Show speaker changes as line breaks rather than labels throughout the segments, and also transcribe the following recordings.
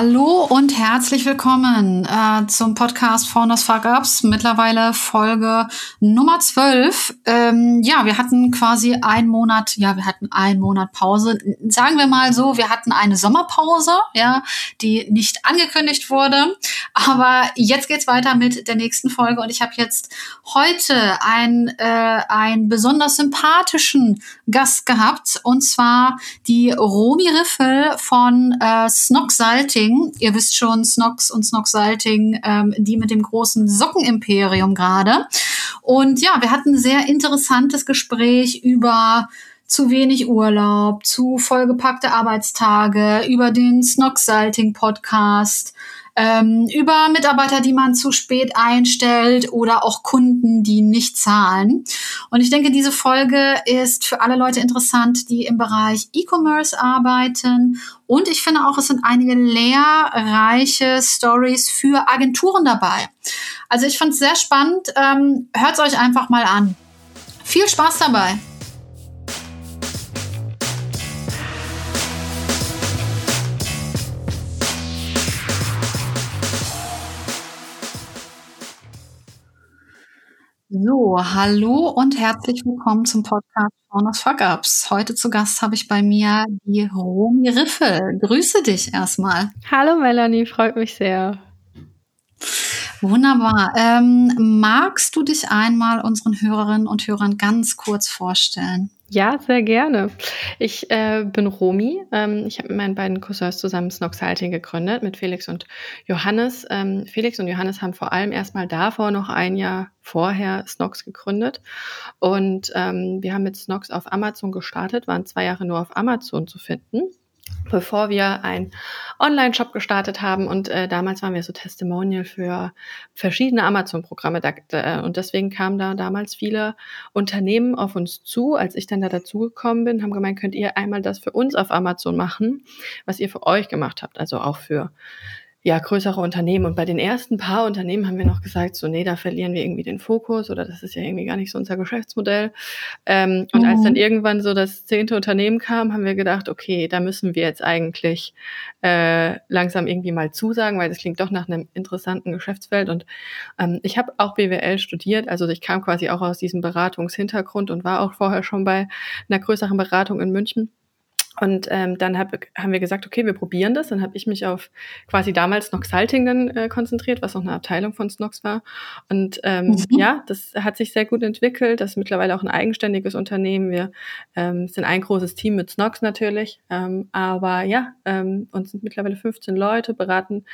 Hallo und herzlich willkommen äh, zum Podcast Founders Fuck Ups, mittlerweile Folge Nummer 12. Ähm, ja, wir hatten quasi einen Monat, ja, wir hatten einen Monat Pause. Sagen wir mal so, wir hatten eine Sommerpause, ja, die nicht angekündigt wurde. Aber jetzt geht's weiter mit der nächsten Folge und ich habe jetzt heute einen, äh, einen besonders sympathischen Gast gehabt und zwar die Romi Riffel von äh, Snox Salting. Ihr wisst schon, Snox und Snox Salting, ähm, die mit dem großen Sockenimperium gerade. Und ja, wir hatten ein sehr interessantes Gespräch über zu wenig Urlaub, zu vollgepackte Arbeitstage, über den Snox Salting Podcast, ähm, über Mitarbeiter, die man zu spät einstellt oder auch Kunden, die nicht zahlen. Und ich denke, diese Folge ist für alle Leute interessant, die im Bereich E-Commerce arbeiten. Und ich finde auch, es sind einige lehrreiche Stories für Agenturen dabei. Also ich fand es sehr spannend. Ähm, Hört es euch einfach mal an. Viel Spaß dabei! So, hallo und herzlich willkommen zum Podcast Faunus Fuck Ups. Heute zu Gast habe ich bei mir die Romi Riffel. Grüße dich erstmal.
Hallo Melanie, freut mich sehr.
Wunderbar. Ähm, magst du dich einmal unseren Hörerinnen und Hörern ganz kurz vorstellen?
Ja, sehr gerne. Ich äh, bin Romi. Ähm, ich habe mit meinen beiden Cousins zusammen Snox Halting gegründet, mit Felix und Johannes. Ähm, Felix und Johannes haben vor allem erstmal davor noch ein Jahr vorher Snox gegründet. Und ähm, wir haben mit Snox auf Amazon gestartet, waren zwei Jahre nur auf Amazon zu finden bevor wir einen Online-Shop gestartet haben. Und äh, damals waren wir so Testimonial für verschiedene Amazon-Programme. Da, und deswegen kamen da damals viele Unternehmen auf uns zu. Als ich dann da dazugekommen bin, haben gemeint, könnt ihr einmal das für uns auf Amazon machen, was ihr für euch gemacht habt. Also auch für ja, größere Unternehmen. Und bei den ersten paar Unternehmen haben wir noch gesagt, so, nee, da verlieren wir irgendwie den Fokus oder das ist ja irgendwie gar nicht so unser Geschäftsmodell. Ähm, und als dann mhm. irgendwann so das zehnte Unternehmen kam, haben wir gedacht, okay, da müssen wir jetzt eigentlich äh, langsam irgendwie mal zusagen, weil das klingt doch nach einem interessanten Geschäftsfeld. Und ähm, ich habe auch BWL studiert, also ich kam quasi auch aus diesem Beratungshintergrund und war auch vorher schon bei einer größeren Beratung in München. Und ähm, dann hab, haben wir gesagt, okay, wir probieren das. Dann habe ich mich auf quasi damals dann äh, konzentriert, was auch eine Abteilung von Snox war. Und ähm, mhm. ja, das hat sich sehr gut entwickelt. Das ist mittlerweile auch ein eigenständiges Unternehmen. Wir ähm, sind ein großes Team mit Snox natürlich. Ähm, aber ja, ähm, uns sind mittlerweile 15 Leute, beraten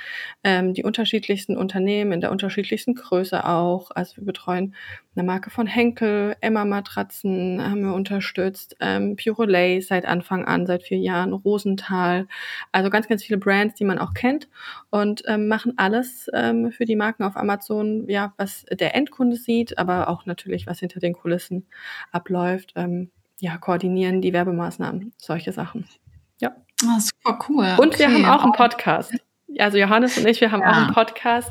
ähm, die unterschiedlichsten Unternehmen in der unterschiedlichsten Größe auch. Also wir betreuen eine Marke von Henkel, Emma Matratzen haben wir unterstützt, ähm, Purolay seit Anfang an, seit vier Jahren, Rosenthal, also ganz, ganz viele Brands, die man auch kennt und ähm, machen alles ähm, für die Marken auf Amazon, ja, was der Endkunde sieht, aber auch natürlich, was hinter den Kulissen abläuft, ähm, ja, koordinieren die Werbemaßnahmen, solche Sachen. Ja.
Ah, super cool.
Und okay. wir haben auch einen Podcast also Johannes und ich, wir haben ja. auch einen Podcast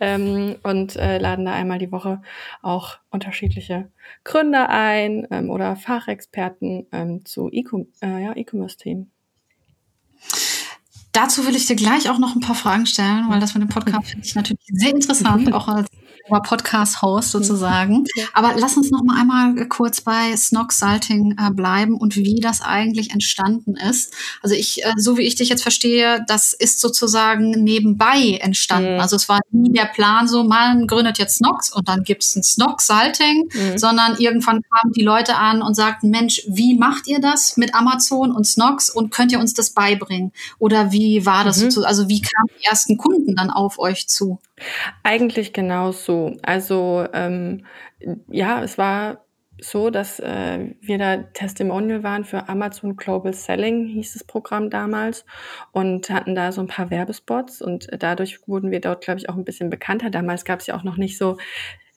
ähm, und äh, laden da einmal die Woche auch unterschiedliche Gründer ein ähm, oder Fachexperten ähm, zu E-Commerce-Themen.
Äh, ja, Dazu will ich dir gleich auch noch ein paar Fragen stellen, weil das mit dem Podcast finde ich natürlich sehr interessant, auch als Podcast-Host sozusagen. Ja. Aber lass uns noch mal einmal kurz bei Snox Salting äh, bleiben und wie das eigentlich entstanden ist. Also ich, äh, so wie ich dich jetzt verstehe, das ist sozusagen nebenbei entstanden. Mhm. Also es war nie der Plan so, man gründet jetzt Snox und dann gibt es ein Snox Salting, mhm. sondern irgendwann kamen die Leute an und sagten, Mensch, wie macht ihr das mit Amazon und Snox und könnt ihr uns das beibringen? Oder wie war das mhm. so? Also wie kamen die ersten Kunden dann auf euch zu?
Eigentlich genau so. Also ähm, ja, es war so, dass äh, wir da Testimonial waren für Amazon Global Selling, hieß das Programm damals, und hatten da so ein paar Werbespots und dadurch wurden wir dort, glaube ich, auch ein bisschen bekannter. Damals gab es ja auch noch nicht so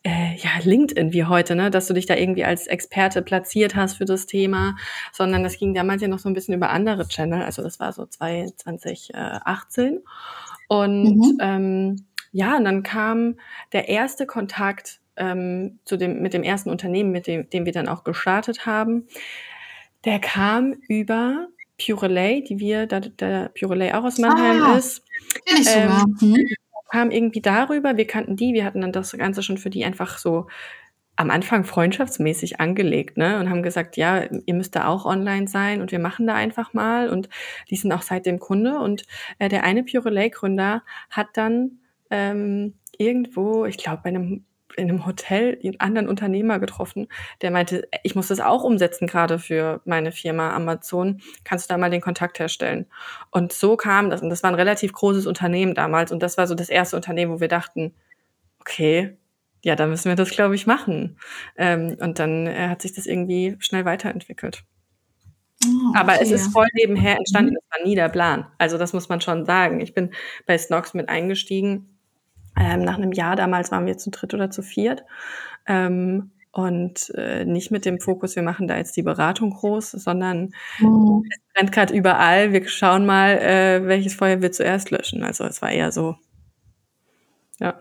äh, ja, LinkedIn wie heute, ne, dass du dich da irgendwie als Experte platziert hast für das Thema, sondern das ging damals ja noch so ein bisschen über andere Channel. Also das war so 2018. Und mhm. ähm, ja, und dann kam der erste Kontakt ähm, zu dem, mit dem ersten Unternehmen, mit dem, dem wir dann auch gestartet haben. Der kam über Purelay, die wir, da der Purelay auch aus Mannheim ah, ist.
Kenn ich sogar. Ähm, hm.
Kam irgendwie darüber, wir kannten die, wir hatten dann das Ganze schon für die einfach so am Anfang freundschaftsmäßig angelegt, ne? Und haben gesagt, ja, ihr müsst da auch online sein und wir machen da einfach mal. Und die sind auch seitdem Kunde. Und äh, der eine Purelay-Gründer hat dann ähm, irgendwo, ich glaube, bei einem in einem Hotel einen anderen Unternehmer getroffen, der meinte, ich muss das auch umsetzen, gerade für meine Firma Amazon. Kannst du da mal den Kontakt herstellen? Und so kam das. Und das war ein relativ großes Unternehmen damals. Und das war so das erste Unternehmen, wo wir dachten, okay, ja, da müssen wir das, glaube ich, machen. Ähm, und dann äh, hat sich das irgendwie schnell weiterentwickelt. Oh, okay. Aber es ist voll nebenher entstanden, es war nie der Plan. Also das muss man schon sagen. Ich bin bei Snox mit eingestiegen ähm, nach einem Jahr damals waren wir zu dritt oder zu viert. Ähm, und äh, nicht mit dem Fokus, wir machen da jetzt die Beratung groß, sondern mhm. es brennt gerade überall. Wir schauen mal, äh, welches Feuer wir zuerst löschen. Also es war eher so, ja.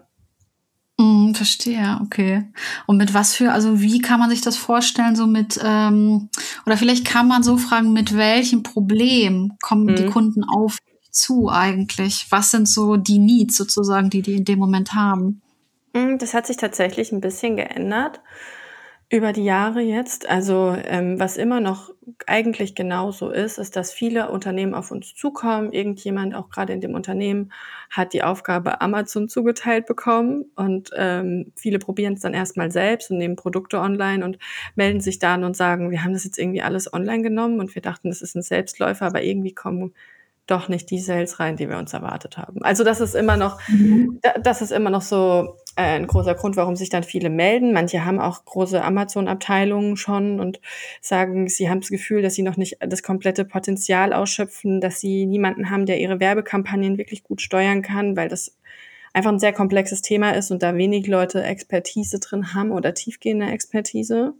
Mm, verstehe, okay. Und mit was für, also wie kann man sich das vorstellen, so mit, ähm, oder vielleicht kann man so fragen, mit welchem Problem kommen mhm. die Kunden auf zu eigentlich? Was sind so die Needs sozusagen, die die in dem Moment haben?
Mm, das hat sich tatsächlich ein bisschen geändert über die Jahre jetzt. Also ähm, was immer noch eigentlich genauso ist, ist, dass viele Unternehmen auf uns zukommen. Irgendjemand, auch gerade in dem Unternehmen, hat die Aufgabe Amazon zugeteilt bekommen und ähm, viele probieren es dann erstmal selbst und nehmen Produkte online und melden sich dann und sagen, wir haben das jetzt irgendwie alles online genommen und wir dachten, das ist ein Selbstläufer, aber irgendwie kommen doch nicht die Sales rein, die wir uns erwartet haben. Also das ist immer noch, mhm. das ist immer noch so äh, ein großer Grund, warum sich dann viele melden. Manche haben auch große Amazon-Abteilungen schon und sagen, sie haben das Gefühl, dass sie noch nicht das komplette Potenzial ausschöpfen, dass sie niemanden haben, der ihre Werbekampagnen wirklich gut steuern kann, weil das einfach ein sehr komplexes Thema ist und da wenig Leute Expertise drin haben oder tiefgehende Expertise.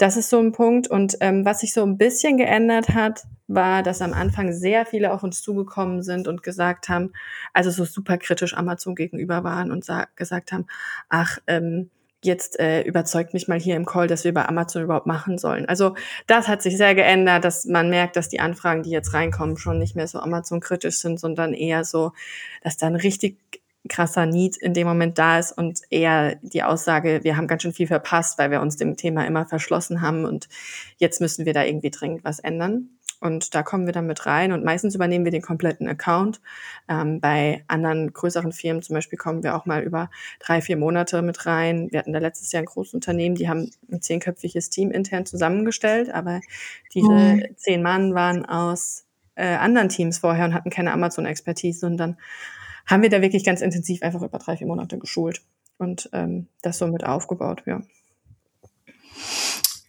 Das ist so ein Punkt. Und ähm, was sich so ein bisschen geändert hat, war, dass am Anfang sehr viele auf uns zugekommen sind und gesagt haben, also so super kritisch Amazon gegenüber waren und gesagt haben, ach, ähm, jetzt äh, überzeugt mich mal hier im Call, dass wir bei Amazon überhaupt machen sollen. Also das hat sich sehr geändert, dass man merkt, dass die Anfragen, die jetzt reinkommen, schon nicht mehr so Amazon-kritisch sind, sondern eher so, dass dann richtig krasser Need in dem Moment da ist und eher die Aussage, wir haben ganz schön viel verpasst, weil wir uns dem Thema immer verschlossen haben und jetzt müssen wir da irgendwie dringend was ändern. Und da kommen wir dann mit rein und meistens übernehmen wir den kompletten Account. Ähm, bei anderen größeren Firmen zum Beispiel kommen wir auch mal über drei, vier Monate mit rein. Wir hatten da letztes Jahr ein großes Unternehmen, die haben ein zehnköpfiges Team intern zusammengestellt, aber diese mhm. zehn Mann waren aus äh, anderen Teams vorher und hatten keine Amazon-Expertise dann haben wir da wirklich ganz intensiv einfach über drei, vier Monate geschult und ähm, das so mit aufgebaut, ja.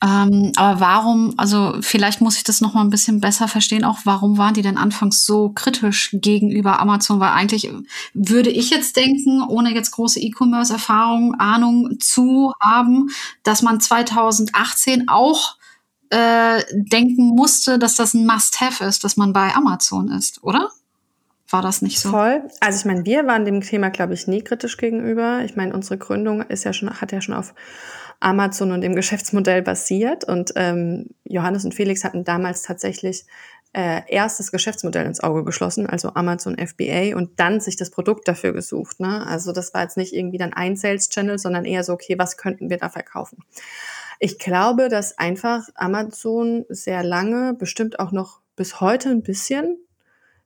Ähm, aber warum, also vielleicht muss ich das noch mal ein bisschen besser verstehen, auch warum waren die denn anfangs so kritisch gegenüber Amazon? Weil eigentlich würde ich jetzt denken, ohne jetzt große E-Commerce-Erfahrung, Ahnung zu haben, dass man 2018 auch äh, denken musste, dass das ein Must-Have ist, dass man bei Amazon ist, oder? War das nicht so.
Voll. Also ich meine, wir waren dem Thema, glaube ich, nie kritisch gegenüber. Ich meine, unsere Gründung ist ja schon, hat ja schon auf Amazon und dem Geschäftsmodell basiert. Und ähm, Johannes und Felix hatten damals tatsächlich äh, erst das Geschäftsmodell ins Auge geschlossen, also Amazon FBA, und dann sich das Produkt dafür gesucht. Ne? Also das war jetzt nicht irgendwie dann ein Sales-Channel, sondern eher so, okay, was könnten wir da verkaufen? Ich glaube, dass einfach Amazon sehr lange, bestimmt auch noch bis heute ein bisschen,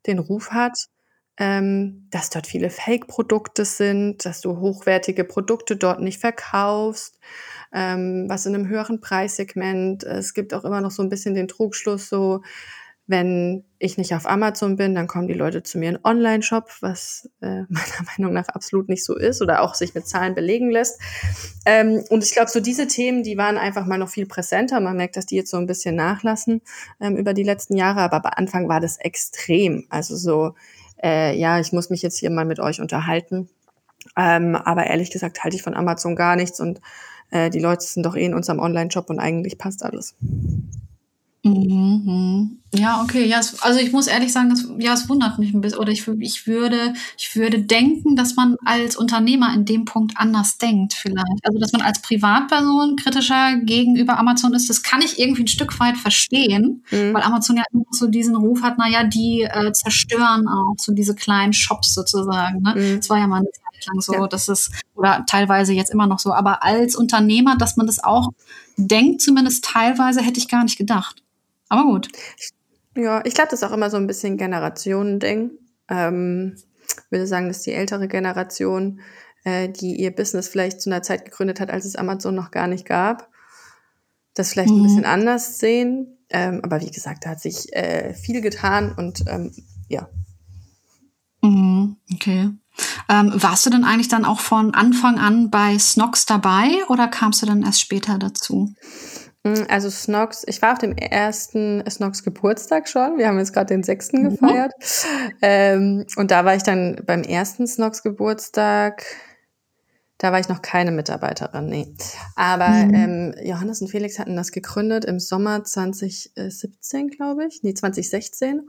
den Ruf hat, ähm, dass dort viele Fake-Produkte sind, dass du hochwertige Produkte dort nicht verkaufst, ähm, was in einem höheren Preissegment. Es gibt auch immer noch so ein bisschen den Trugschluss, so wenn ich nicht auf Amazon bin, dann kommen die Leute zu mir in Online-Shop, was äh, meiner Meinung nach absolut nicht so ist oder auch sich mit Zahlen belegen lässt. Ähm, und ich glaube, so diese Themen, die waren einfach mal noch viel präsenter. Man merkt, dass die jetzt so ein bisschen nachlassen ähm, über die letzten Jahre, aber bei Anfang war das extrem. Also so, äh, ja, ich muss mich jetzt hier mal mit euch unterhalten. Ähm, aber ehrlich gesagt halte ich von Amazon gar nichts und äh, die Leute sind doch eh in unserem Online-Shop und eigentlich passt alles.
Mhm. Ja, okay. Ja, es, also ich muss ehrlich sagen, das, ja, es wundert mich ein bisschen. Oder ich, ich würde, ich würde denken, dass man als Unternehmer in dem Punkt anders denkt, vielleicht. Also, dass man als Privatperson kritischer gegenüber Amazon ist, das kann ich irgendwie ein Stück weit verstehen, mhm. weil Amazon ja immer so diesen Ruf hat, naja, die äh, zerstören auch so diese kleinen Shops sozusagen. Ne? Mhm. Das war ja mal eine Zeit lang so, ja. dass es, oder teilweise jetzt immer noch so, aber als Unternehmer, dass man das auch denkt, zumindest teilweise, hätte ich gar nicht gedacht. Aber gut.
Ja, ich glaube, das ist auch immer so ein bisschen Generationending. Ähm, würde sagen, dass die ältere Generation, äh, die ihr Business vielleicht zu einer Zeit gegründet hat, als es Amazon noch gar nicht gab, das vielleicht mhm. ein bisschen anders sehen. Ähm, aber wie gesagt, da hat sich äh, viel getan und ähm, ja.
Mhm, okay. Ähm, warst du denn eigentlich dann auch von Anfang an bei Snox dabei oder kamst du dann erst später dazu?
Mm, also Snox, ich war auf dem ersten Snox Geburtstag schon. Wir haben jetzt gerade den sechsten mhm. gefeiert. Ähm, und da war ich dann beim ersten Snox Geburtstag. Da war ich noch keine Mitarbeiterin, nee. Aber mhm. ähm, Johannes und Felix hatten das gegründet im Sommer 2017, glaube ich. Nee, 2016.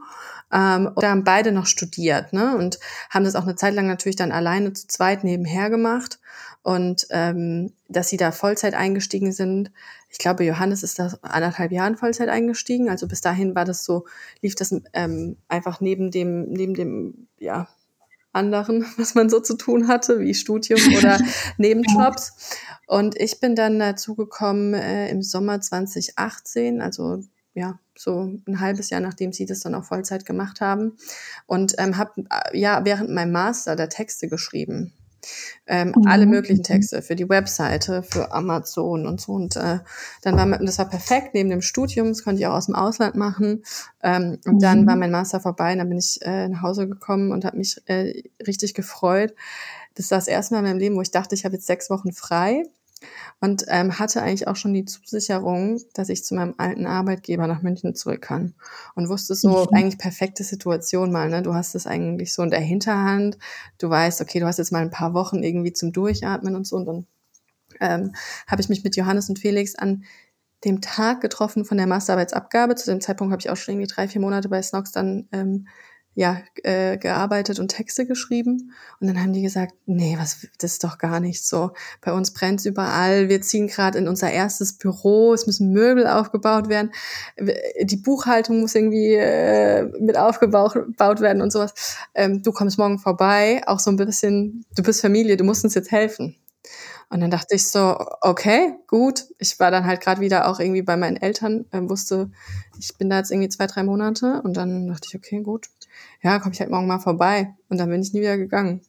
Ähm, und da haben beide noch studiert, ne? Und haben das auch eine Zeit lang natürlich dann alleine zu zweit nebenher gemacht. Und ähm, dass sie da Vollzeit eingestiegen sind, ich glaube, Johannes ist da anderthalb Jahren Vollzeit eingestiegen. Also bis dahin war das so, lief das ähm, einfach neben dem, neben dem, ja, anderen, was man so zu tun hatte, wie Studium oder Nebenjobs. Und ich bin dann dazu gekommen äh, im Sommer 2018, also ja, so ein halbes Jahr, nachdem sie das dann auch Vollzeit gemacht haben. Und ähm, habe äh, ja während meinem Master da Texte geschrieben. Ähm, mhm. Alle möglichen Texte für die Webseite, für Amazon und so. Und äh, dann war das war perfekt neben dem Studium, das konnte ich auch aus dem Ausland machen. Ähm, und mhm. dann war mein Master vorbei und dann bin ich äh, nach Hause gekommen und habe mich äh, richtig gefreut. Das war das erste Mal in meinem Leben, wo ich dachte, ich habe jetzt sechs Wochen frei und ähm, hatte eigentlich auch schon die Zusicherung, dass ich zu meinem alten Arbeitgeber nach München zurück kann und wusste so mhm. eigentlich perfekte Situation mal, ne? Du hast es eigentlich so in der Hinterhand, du weißt, okay, du hast jetzt mal ein paar Wochen irgendwie zum Durchatmen und so und dann ähm, habe ich mich mit Johannes und Felix an dem Tag getroffen von der Masterarbeitsabgabe. Zu dem Zeitpunkt habe ich auch schon irgendwie drei, vier Monate bei Snox dann ähm, ja, äh, gearbeitet und Texte geschrieben. Und dann haben die gesagt, nee, was, das ist doch gar nicht so. Bei uns brennt's überall. Wir ziehen gerade in unser erstes Büro. Es müssen Möbel aufgebaut werden. Die Buchhaltung muss irgendwie äh, mit aufgebaut werden und sowas. Ähm, du kommst morgen vorbei. Auch so ein bisschen, du bist Familie, du musst uns jetzt helfen. Und dann dachte ich so, okay, gut. Ich war dann halt gerade wieder auch irgendwie bei meinen Eltern, äh, wusste, ich bin da jetzt irgendwie zwei, drei Monate. Und dann dachte ich, okay, gut, ja, komme ich halt morgen mal vorbei. Und dann bin ich nie wieder gegangen.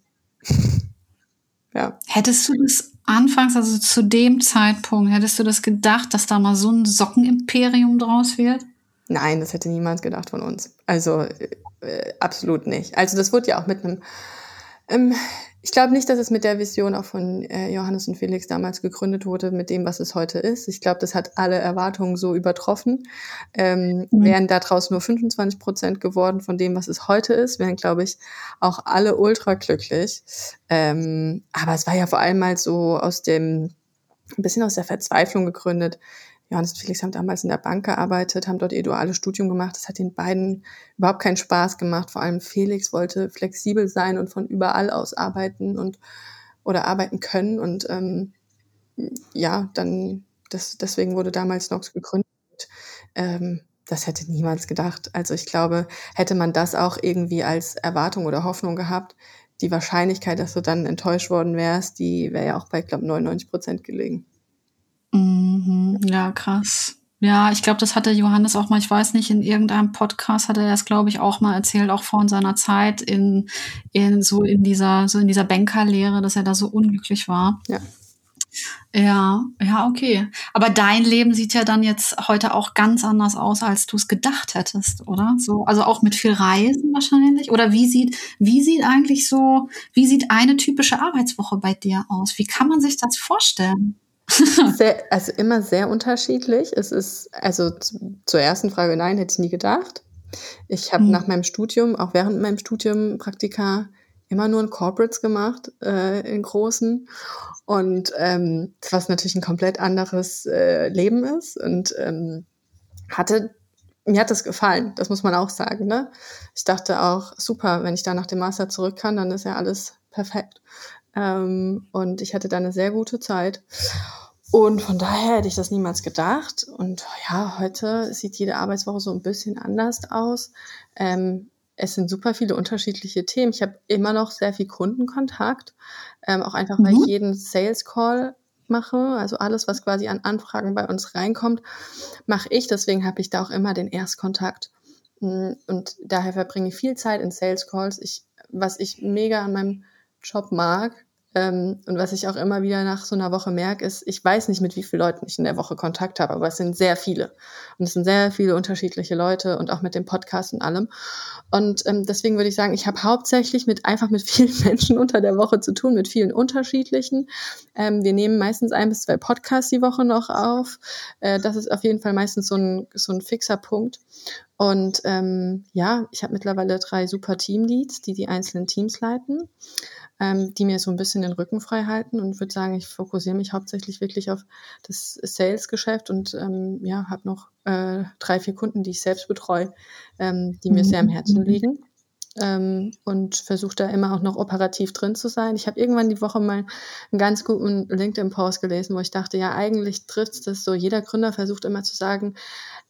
ja. Hättest du das anfangs, also zu dem Zeitpunkt, hättest du das gedacht, dass da mal so ein Sockenimperium draus wird?
Nein, das hätte niemand gedacht von uns. Also äh, äh absolut nicht. Also das wurde ja auch mit einem ähm, ich glaube nicht, dass es mit der Vision auch von äh, Johannes und Felix damals gegründet wurde, mit dem, was es heute ist. Ich glaube, das hat alle Erwartungen so übertroffen. Ähm, mhm. Wären daraus nur 25 Prozent geworden von dem, was es heute ist, wären, glaube ich, auch alle ultra glücklich. Ähm, aber es war ja vor allem mal so aus dem, ein bisschen aus der Verzweiflung gegründet. Johannes und Felix haben damals in der Bank gearbeitet, haben dort ihr duales Studium gemacht. Das hat den beiden überhaupt keinen Spaß gemacht. Vor allem Felix wollte flexibel sein und von überall aus arbeiten und oder arbeiten können. Und ähm, ja, dann das, deswegen wurde damals Nox gegründet. Ähm, das hätte niemals gedacht. Also ich glaube, hätte man das auch irgendwie als Erwartung oder Hoffnung gehabt, die Wahrscheinlichkeit, dass du dann enttäuscht worden wärst, die wäre ja auch bei, glaube 99 Prozent gelegen.
Mhm, ja, krass. Ja, ich glaube, das hatte Johannes auch mal, ich weiß nicht, in irgendeinem Podcast hat er das, glaube ich, auch mal erzählt, auch vor seiner Zeit in, in so in dieser, so in dieser Bankerlehre, dass er da so unglücklich war. Ja. Ja, ja, okay. Aber dein Leben sieht ja dann jetzt heute auch ganz anders aus, als du es gedacht hättest, oder? So, also auch mit viel Reisen wahrscheinlich. Oder wie sieht, wie sieht eigentlich so, wie sieht eine typische Arbeitswoche bei dir aus? Wie kann man sich das vorstellen?
Sehr, also immer sehr unterschiedlich. Es ist, also zur ersten Frage, nein, hätte ich nie gedacht. Ich habe mhm. nach meinem Studium, auch während meinem Studium Praktika, immer nur in Corporates gemacht, äh, in großen. Und ähm, was natürlich ein komplett anderes äh, Leben ist. Und ähm, hatte mir hat das gefallen, das muss man auch sagen. Ne? Ich dachte auch, super, wenn ich da nach dem Master zurück kann, dann ist ja alles perfekt. Ähm, und ich hatte da eine sehr gute Zeit. Und von daher hätte ich das niemals gedacht. Und ja, heute sieht jede Arbeitswoche so ein bisschen anders aus. Ähm, es sind super viele unterschiedliche Themen. Ich habe immer noch sehr viel Kundenkontakt, ähm, auch einfach, weil mhm. ich jeden Sales Call mache. Also alles, was quasi an Anfragen bei uns reinkommt, mache ich. Deswegen habe ich da auch immer den Erstkontakt. Mm, und daher verbringe ich viel Zeit in Sales Calls. Ich, was ich mega an meinem Job mag, ähm, und was ich auch immer wieder nach so einer Woche merke, ist, ich weiß nicht, mit wie vielen Leuten ich in der Woche Kontakt habe, aber es sind sehr viele. Und es sind sehr viele unterschiedliche Leute und auch mit dem Podcast und allem. Und ähm, deswegen würde ich sagen, ich habe hauptsächlich mit einfach mit vielen Menschen unter der Woche zu tun, mit vielen unterschiedlichen. Ähm, wir nehmen meistens ein bis zwei Podcasts die Woche noch auf. Äh, das ist auf jeden Fall meistens so ein, so ein fixer Punkt. Und ähm, ja, ich habe mittlerweile drei super Teamleads, die die einzelnen Teams leiten ähm, die mir so ein bisschen den Rücken frei halten und würde sagen, ich fokussiere mich hauptsächlich wirklich auf das Sales-Geschäft und ähm, ja, habe noch äh, drei, vier Kunden, die ich selbst betreue, ähm, die mir mhm. sehr am Herzen liegen. Ähm, und versuche da immer auch noch operativ drin zu sein. Ich habe irgendwann die Woche mal einen ganz guten LinkedIn-Post gelesen, wo ich dachte, ja, eigentlich trifft es so. Jeder Gründer versucht immer zu sagen,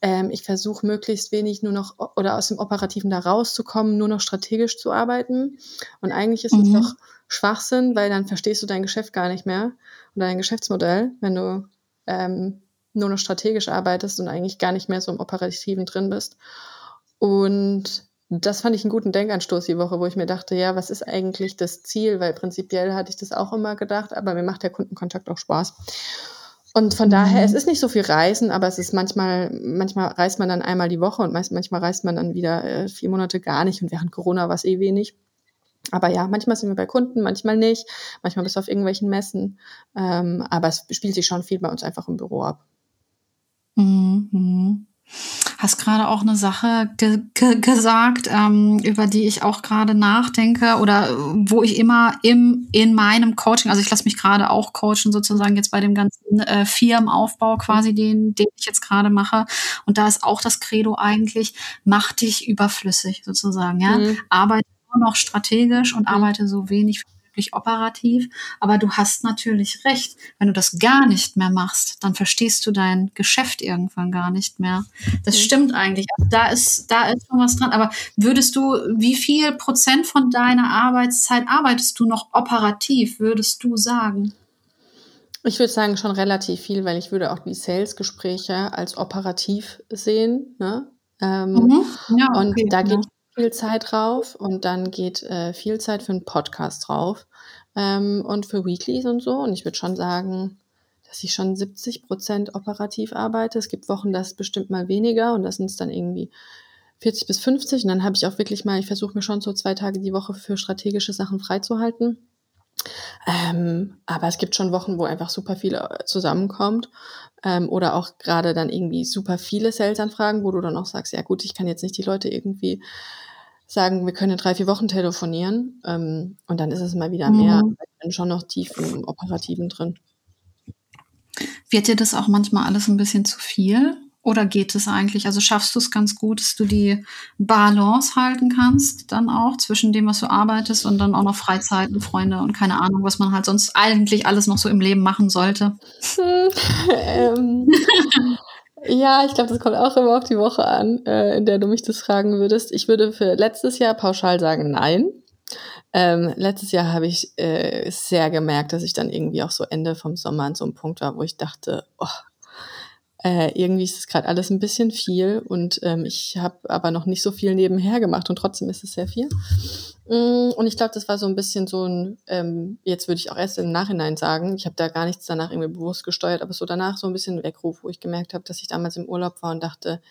ähm, ich versuche möglichst wenig nur noch oder aus dem Operativen da rauszukommen, nur noch strategisch zu arbeiten. Und eigentlich ist mhm. es doch Schwachsinn, weil dann verstehst du dein Geschäft gar nicht mehr oder dein Geschäftsmodell, wenn du ähm, nur noch strategisch arbeitest und eigentlich gar nicht mehr so im Operativen drin bist. Und das fand ich einen guten Denkanstoß die Woche, wo ich mir dachte, ja, was ist eigentlich das Ziel? Weil prinzipiell hatte ich das auch immer gedacht, aber mir macht der Kundenkontakt auch Spaß. Und von mhm. daher, es ist nicht so viel Reisen, aber es ist manchmal, manchmal reist man dann einmal die Woche und manchmal reist man dann wieder äh, vier Monate gar nicht und während Corona war es eh wenig. Aber ja, manchmal sind wir bei Kunden, manchmal nicht. Manchmal bist du auf irgendwelchen Messen. Ähm, aber es spielt sich schon viel bei uns einfach im Büro ab.
Mhm. Hast gerade auch eine Sache ge ge gesagt, ähm, über die ich auch gerade nachdenke oder wo ich immer im in meinem Coaching, also ich lasse mich gerade auch coachen sozusagen jetzt bei dem ganzen äh, Firmenaufbau quasi, den den ich jetzt gerade mache. Und da ist auch das Credo eigentlich: Mach dich überflüssig sozusagen, ja, mhm. arbeite nur noch strategisch und mhm. arbeite so wenig wie möglich operativ. Aber du hast natürlich recht. Wenn du das gar nicht mehr machst, dann verstehst du dein Geschäft irgendwann gar nicht mehr. Das mhm. stimmt eigentlich. Also da ist, da ist schon was dran. Aber würdest du, wie viel Prozent von deiner Arbeitszeit arbeitest du noch operativ, würdest du sagen?
Ich würde sagen schon relativ viel, weil ich würde auch die Sales-Gespräche als operativ sehen. Ne? Ähm, mhm. ja, und okay, da geht viel Zeit drauf und dann geht äh, viel Zeit für einen Podcast drauf ähm, und für Weeklies und so. Und ich würde schon sagen, dass ich schon 70 Prozent operativ arbeite. Es gibt Wochen, das bestimmt mal weniger und das sind es dann irgendwie 40 bis 50. Und dann habe ich auch wirklich mal, ich versuche mir schon so zwei Tage die Woche für strategische Sachen freizuhalten. Ähm, aber es gibt schon Wochen, wo einfach super viel äh, zusammenkommt. Ähm, oder auch gerade dann irgendwie super viele Sales-Anfragen, wo du dann auch sagst, ja gut, ich kann jetzt nicht die Leute irgendwie sagen, wir können in drei, vier Wochen telefonieren ähm, und dann ist es mal wieder mehr. Mhm. Ich bin schon noch tief im Operativen drin.
Wird dir das auch manchmal alles ein bisschen zu viel? Oder geht es eigentlich? Also schaffst du es ganz gut, dass du die Balance halten kannst, dann auch zwischen dem, was du arbeitest und dann auch noch Freizeiten, Freunde und keine Ahnung, was man halt sonst eigentlich alles noch so im Leben machen sollte? ähm,
ja, ich glaube, das kommt auch immer auf die Woche an, äh, in der du mich das fragen würdest. Ich würde für letztes Jahr pauschal sagen, nein. Ähm, letztes Jahr habe ich äh, sehr gemerkt, dass ich dann irgendwie auch so Ende vom Sommer an so einem Punkt war, wo ich dachte, oh, äh, irgendwie ist es gerade alles ein bisschen viel und ähm, ich habe aber noch nicht so viel nebenher gemacht und trotzdem ist es sehr viel. Mm, und ich glaube, das war so ein bisschen so ein, ähm, jetzt würde ich auch erst im Nachhinein sagen, ich habe da gar nichts danach irgendwie bewusst gesteuert, aber so danach so ein bisschen Weckruf, wo ich gemerkt habe, dass ich damals im Urlaub war und dachte,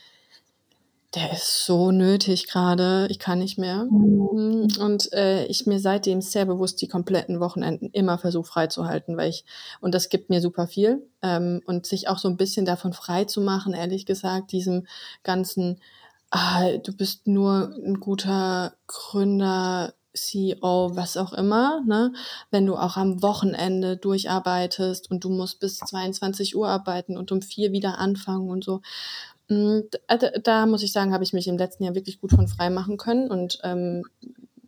der ist so nötig gerade, ich kann nicht mehr. Mhm. Und äh, ich mir seitdem sehr bewusst die kompletten Wochenenden immer versuche freizuhalten, weil ich, und das gibt mir super viel. Ähm, und sich auch so ein bisschen davon frei zu machen, ehrlich gesagt, diesem ganzen, ah, du bist nur ein guter Gründer, CEO, was auch immer, ne? wenn du auch am Wochenende durcharbeitest und du musst bis 22 Uhr arbeiten und um vier wieder anfangen und so da muss ich sagen, habe ich mich im letzten Jahr wirklich gut von frei machen können und ähm,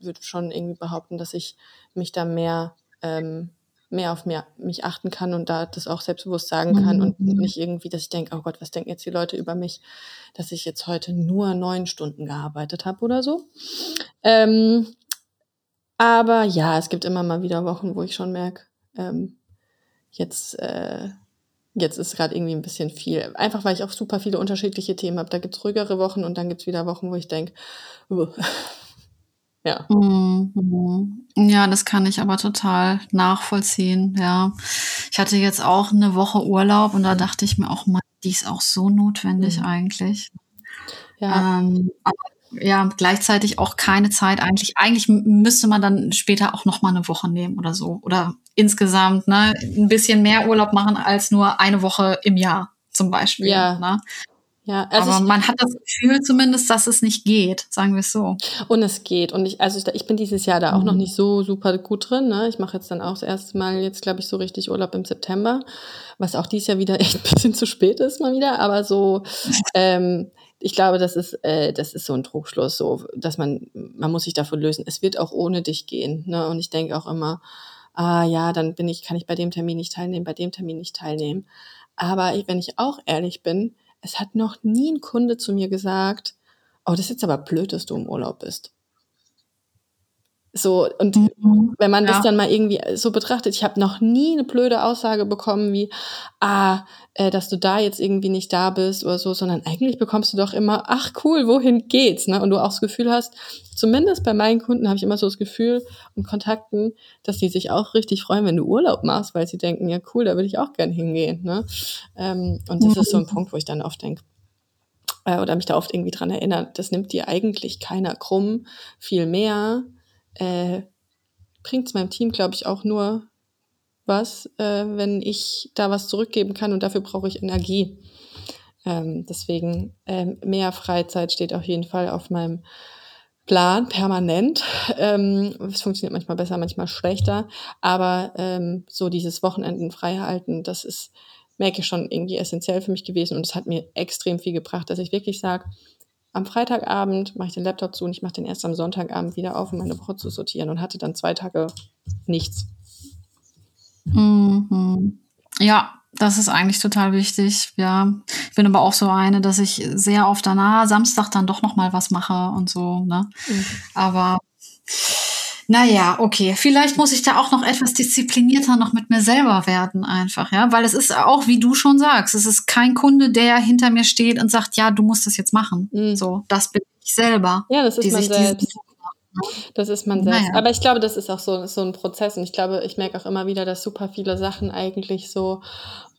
würde schon irgendwie behaupten, dass ich mich da mehr ähm, mehr auf mehr, mich achten kann und da das auch selbstbewusst sagen kann mhm. und nicht irgendwie, dass ich denke, oh Gott, was denken jetzt die Leute über mich, dass ich jetzt heute nur neun Stunden gearbeitet habe oder so. Ähm, aber ja, es gibt immer mal wieder Wochen, wo ich schon merke, ähm, jetzt, äh, jetzt ist gerade irgendwie ein bisschen viel. Einfach weil ich auch super viele unterschiedliche Themen habe. Da gibt's ruhigere Wochen und dann gibt's wieder Wochen, wo ich denke, uh, ja.
Mhm. Ja, das kann ich aber total nachvollziehen. Ja. Ich hatte jetzt auch eine Woche Urlaub und da dachte ich mir auch mal, die ist auch so notwendig mhm. eigentlich. Ja. Ähm, aber ja, gleichzeitig auch keine Zeit eigentlich. Eigentlich müsste man dann später auch noch mal eine Woche nehmen oder so. Oder insgesamt ne, ein bisschen mehr Urlaub machen als nur eine Woche im Jahr zum Beispiel. Ja. Ne? Ja, also aber man hat das Gefühl zumindest, dass es nicht geht, sagen wir es so.
Und es geht. Und ich, also ich bin dieses Jahr da auch mhm. noch nicht so super gut drin. Ne? Ich mache jetzt dann auch das erste Mal jetzt, glaube ich, so richtig Urlaub im September, was auch dieses Jahr wieder echt ein bisschen zu spät ist mal wieder. Aber so, ähm, ich glaube, das ist, äh, das ist so ein Trugschluss, so, dass man, man muss sich davon lösen. Es wird auch ohne dich gehen. Ne? Und ich denke auch immer, ah ja, dann bin ich, kann ich bei dem Termin nicht teilnehmen, bei dem Termin nicht teilnehmen. Aber wenn ich auch ehrlich bin, es hat noch nie ein Kunde zu mir gesagt, oh, das ist jetzt aber blöd, dass du im Urlaub bist. So, und mhm, wenn man ja. das dann mal irgendwie so betrachtet, ich habe noch nie eine blöde Aussage bekommen wie, ah, äh, dass du da jetzt irgendwie nicht da bist oder so, sondern eigentlich bekommst du doch immer, ach cool, wohin geht's? Ne? Und du auch das Gefühl hast, zumindest bei meinen Kunden habe ich immer so das Gefühl und Kontakten, dass die sich auch richtig freuen, wenn du Urlaub machst, weil sie denken, ja cool, da würde ich auch gern hingehen. Ne? Ähm, und das mhm. ist so ein Punkt, wo ich dann oft denke, äh, oder mich da oft irgendwie dran erinnert, das nimmt dir eigentlich keiner krumm, viel mehr äh, bringt es meinem Team, glaube ich, auch nur was, äh, wenn ich da was zurückgeben kann und dafür brauche ich Energie. Ähm, deswegen ähm, mehr Freizeit steht auf jeden Fall auf meinem Plan permanent. Ähm, es funktioniert manchmal besser, manchmal schlechter, aber ähm, so dieses Wochenenden frei halten, das ist merke ich schon irgendwie essentiell für mich gewesen und es hat mir extrem viel gebracht, dass ich wirklich sage, am Freitagabend mache ich den Laptop zu und ich mache den erst am Sonntagabend wieder auf, um meine Woche zu sortieren und hatte dann zwei Tage nichts.
Mhm. Ja, das ist eigentlich total wichtig. Ja, ich bin aber auch so eine, dass ich sehr oft danach Samstag dann doch noch mal was mache und so. Ne? Mhm. Aber naja, okay. Vielleicht muss ich da auch noch etwas disziplinierter noch mit mir selber werden, einfach, ja. Weil es ist auch, wie du schon sagst, es ist kein Kunde, der hinter mir steht und sagt, ja, du musst das jetzt machen. Mhm. So, das bin ich selber.
Ja, das ist man selbst. Das ist man selbst. Naja. Aber ich glaube, das ist auch so, so ein Prozess. Und ich glaube, ich merke auch immer wieder, dass super viele Sachen eigentlich so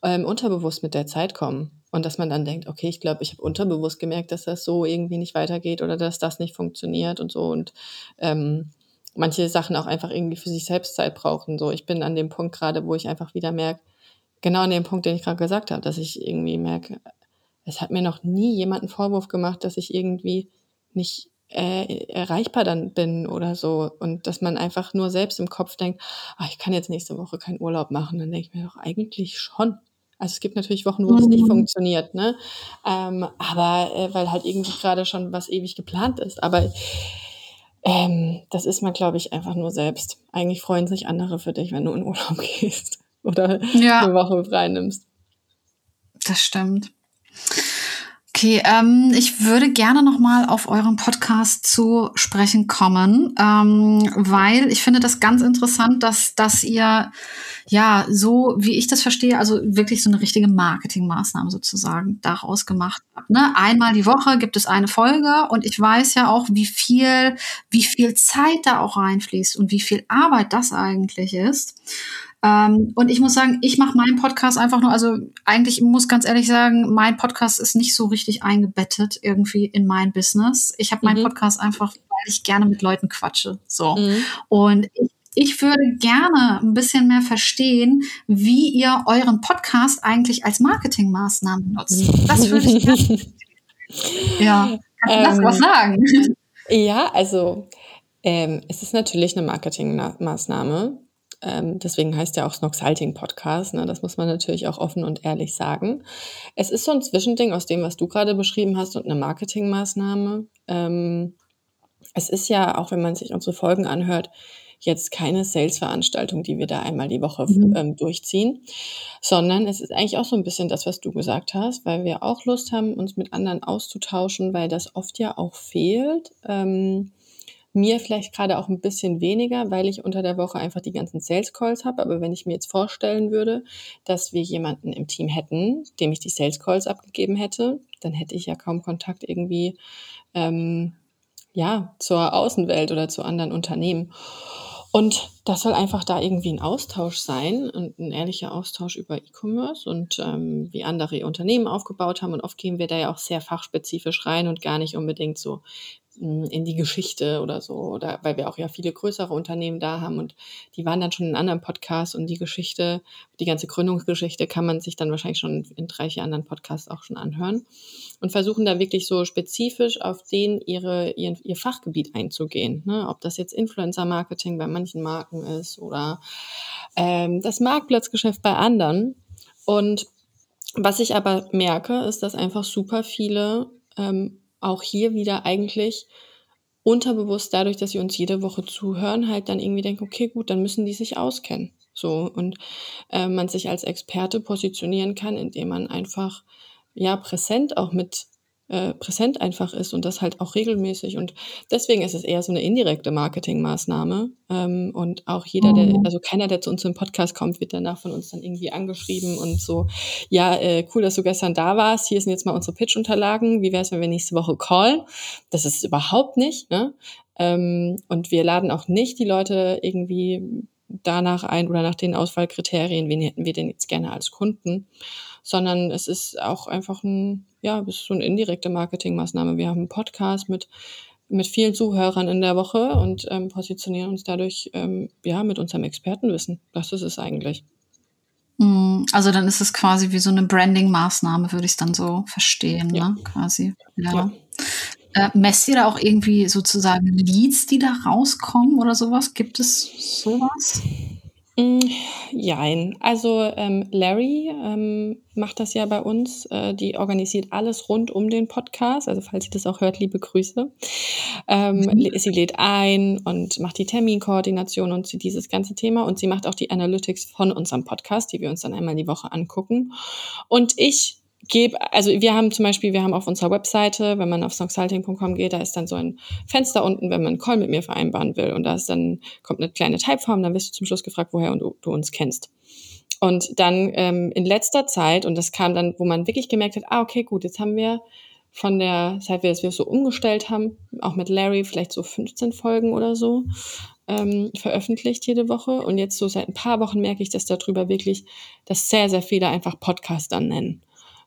ähm, unterbewusst mit der Zeit kommen. Und dass man dann denkt, okay, ich glaube, ich habe unterbewusst gemerkt, dass das so irgendwie nicht weitergeht oder dass das nicht funktioniert und so. Und ähm, manche Sachen auch einfach irgendwie für sich selbst Zeit brauchen. So, ich bin an dem Punkt gerade, wo ich einfach wieder merke, genau an dem Punkt, den ich gerade gesagt habe, dass ich irgendwie merke, es hat mir noch nie jemand einen Vorwurf gemacht, dass ich irgendwie nicht äh, erreichbar dann bin oder so. Und dass man einfach nur selbst im Kopf denkt, ach, ich kann jetzt nächste Woche keinen Urlaub machen. Dann denke ich mir doch eigentlich schon. Also es gibt natürlich Wochen, wo es nicht mhm. funktioniert, ne? Ähm, aber äh, weil halt irgendwie gerade schon was ewig geplant ist. Aber ähm, das ist man, glaube ich, einfach nur selbst. Eigentlich freuen sich andere für dich, wenn du in Urlaub gehst oder ja. eine Woche frei nimmst.
Das stimmt. Okay, ähm, ich würde gerne noch mal auf euren Podcast zu sprechen kommen, ähm, weil ich finde das ganz interessant, dass, dass ihr ja so, wie ich das verstehe, also wirklich so eine richtige Marketingmaßnahme sozusagen daraus gemacht habt. Ne? Einmal die Woche gibt es eine Folge und ich weiß ja auch, wie viel, wie viel Zeit da auch reinfließt und wie viel Arbeit das eigentlich ist. Ähm, und ich muss sagen, ich mache meinen Podcast einfach nur, also eigentlich muss ganz ehrlich sagen, mein Podcast ist nicht so richtig eingebettet irgendwie in mein Business. Ich habe meinen mhm. Podcast einfach, weil ich gerne mit Leuten quatsche. So. Mhm. Und ich ich würde gerne ein bisschen mehr verstehen, wie ihr euren Podcast eigentlich als Marketingmaßnahme nutzt. Das würde ich gerne. ja, kannst du ähm, das was sagen?
Ja, also ähm, es ist natürlich eine Marketingmaßnahme ähm, deswegen heißt ja auch Snoxalting Podcast. Ne? Das muss man natürlich auch offen und ehrlich sagen. Es ist so ein Zwischending aus dem, was du gerade beschrieben hast und eine Marketingmaßnahme. Ähm, es ist ja, auch wenn man sich unsere Folgen anhört, jetzt keine Sales-Veranstaltung, die wir da einmal die Woche mhm. ähm, durchziehen, sondern es ist eigentlich auch so ein bisschen das, was du gesagt hast, weil wir auch Lust haben, uns mit anderen auszutauschen, weil das oft ja auch fehlt. Ähm, mir vielleicht gerade auch ein bisschen weniger, weil ich unter der Woche einfach die ganzen Sales Calls habe. Aber wenn ich mir jetzt vorstellen würde, dass wir jemanden im Team hätten, dem ich die Sales Calls abgegeben hätte, dann hätte ich ja kaum Kontakt irgendwie ähm, ja zur Außenwelt oder zu anderen Unternehmen. Und das soll einfach da irgendwie ein Austausch sein und ein ehrlicher Austausch über E-Commerce und ähm, wie andere Unternehmen aufgebaut haben. Und oft gehen wir da ja auch sehr fachspezifisch rein und gar nicht unbedingt so, in die Geschichte oder so, oder weil wir auch ja viele größere Unternehmen da haben und die waren dann schon in anderen Podcasts und die Geschichte, die ganze Gründungsgeschichte kann man sich dann wahrscheinlich schon in drei, vier anderen Podcasts auch schon anhören und versuchen da wirklich so spezifisch auf den ihre, ihr, ihr Fachgebiet einzugehen, ne? ob das jetzt Influencer-Marketing bei manchen Marken ist oder ähm, das Marktplatzgeschäft bei anderen und was ich aber merke, ist, dass einfach super viele ähm, auch hier wieder eigentlich unterbewusst dadurch, dass sie uns jede Woche zuhören, halt dann irgendwie denken, okay, gut, dann müssen die sich auskennen. So und äh, man sich als Experte positionieren kann, indem man einfach ja präsent auch mit äh, präsent einfach ist und das halt auch regelmäßig. Und deswegen ist es eher so eine indirekte Marketingmaßnahme. Ähm, und auch jeder, der, mhm. also keiner, der zu uns im Podcast kommt, wird danach von uns dann irgendwie angeschrieben und so, ja, äh, cool, dass du gestern da warst. Hier sind jetzt mal unsere Pitch-Unterlagen. Wie wäre es, wenn wir nächste Woche call? Das ist überhaupt nicht. Ne? Ähm, und wir laden auch nicht die Leute irgendwie danach ein oder nach den Auswahlkriterien, wen hätten wir denn jetzt gerne als Kunden, sondern es ist auch einfach ein, ja, es ist so eine indirekte Marketingmaßnahme. Wir haben einen Podcast mit mit vielen Zuhörern in der Woche und ähm, positionieren uns dadurch ähm, ja mit unserem Expertenwissen. Das ist es eigentlich.
Mm, also dann ist es quasi wie so eine Branding-Maßnahme, würde ich es dann so verstehen, ja. ne? Quasi. Ja. ja. Äh, messt ihr da auch irgendwie sozusagen Leads, die da rauskommen oder sowas? Gibt es sowas?
Mm, jein. Also ähm, Larry ähm, macht das ja bei uns. Äh, die organisiert alles rund um den Podcast. Also falls sie das auch hört, liebe Grüße. Ähm, mhm. Sie lädt ein und macht die Terminkoordination und dieses ganze Thema. Und sie macht auch die Analytics von unserem Podcast, die wir uns dann einmal die Woche angucken. Und ich gebe, also wir haben zum Beispiel, wir haben auf unserer Webseite, wenn man auf songsalting.com geht, da ist dann so ein Fenster unten, wenn man einen Call mit mir vereinbaren will. Und da ist dann, kommt eine kleine Typeform, dann wirst du zum Schluss gefragt, woher du, uns kennst. Und dann ähm, in letzter Zeit, und das kam dann, wo man wirklich gemerkt hat, ah, okay, gut, jetzt haben wir von der, seit wir wir so umgestellt haben, auch mit Larry, vielleicht so 15 Folgen oder so, ähm, veröffentlicht jede Woche. Und jetzt so seit ein paar Wochen merke ich, dass darüber wirklich, dass sehr, sehr viele einfach Podcast nennen.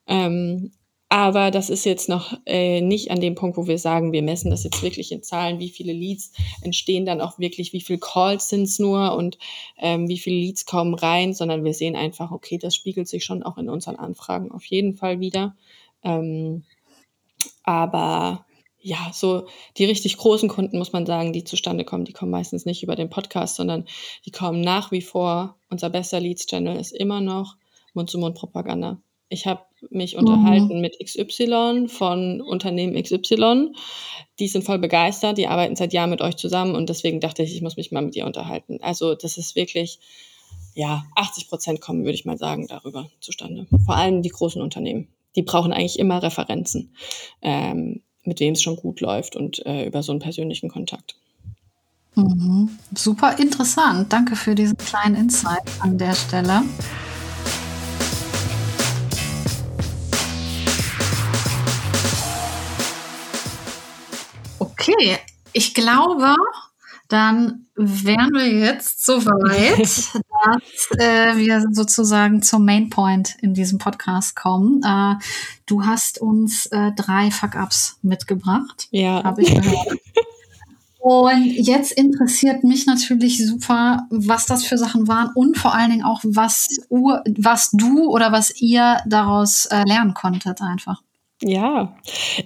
Ähm, aber das ist jetzt noch äh, nicht an dem Punkt, wo wir sagen, wir messen das jetzt wirklich in Zahlen, wie viele Leads entstehen dann auch wirklich, wie viele Calls sind es nur und ähm, wie viele Leads kommen rein, sondern wir sehen einfach, okay, das spiegelt sich schon auch in unseren Anfragen auf jeden Fall wieder. Ähm, aber ja, so die richtig großen Kunden, muss man sagen, die zustande kommen, die kommen meistens nicht über den Podcast, sondern die kommen nach wie vor. Unser bester Leads-Channel ist immer noch Mund-zu-Mund-Propaganda. Ich habe mich unterhalten mhm. mit XY von Unternehmen XY. Die sind voll begeistert, die arbeiten seit Jahren mit euch zusammen und deswegen dachte ich, ich muss mich mal mit ihr unterhalten. Also das ist wirklich, ja, 80 Prozent kommen, würde ich mal sagen, darüber zustande. Vor allem die großen Unternehmen. Die brauchen eigentlich immer Referenzen, ähm, mit wem es schon gut läuft und äh, über so einen persönlichen Kontakt.
Mhm. Super interessant. Danke für diesen kleinen Insight an der Stelle. Okay, ich glaube, dann wären wir jetzt so weit, dass äh, wir sozusagen zum Mainpoint in diesem Podcast kommen. Äh, du hast uns äh, drei Fuck-Ups mitgebracht.
Ja.
Habe ich gehört. Und jetzt interessiert mich natürlich super, was das für Sachen waren und vor allen Dingen auch, was, was du oder was ihr daraus äh, lernen konntet einfach.
Ja,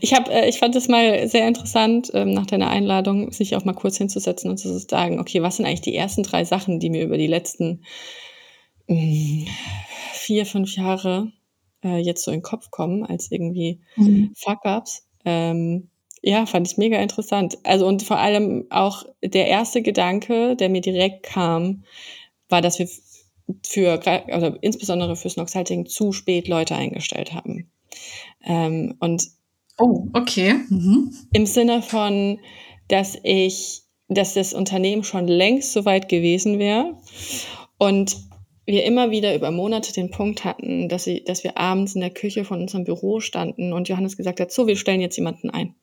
ich habe, äh, ich fand es mal sehr interessant, ähm, nach deiner Einladung, sich auch mal kurz hinzusetzen und zu sagen, okay, was sind eigentlich die ersten drei Sachen, die mir über die letzten mh, mm, vier, fünf Jahre äh, jetzt so in den Kopf kommen, als irgendwie mhm. Fuck-ups. Ähm, ja, fand ich mega interessant. Also und vor allem auch der erste Gedanke, der mir direkt kam, war, dass wir für, also insbesondere für Snoxhalting zu spät Leute eingestellt haben. Ähm, und
oh, okay. Mhm.
Im Sinne von, dass ich, dass das Unternehmen schon längst so weit gewesen wäre und wir immer wieder über Monate den Punkt hatten, dass, sie, dass wir abends in der Küche von unserem Büro standen und Johannes gesagt hat, so, wir stellen jetzt jemanden ein.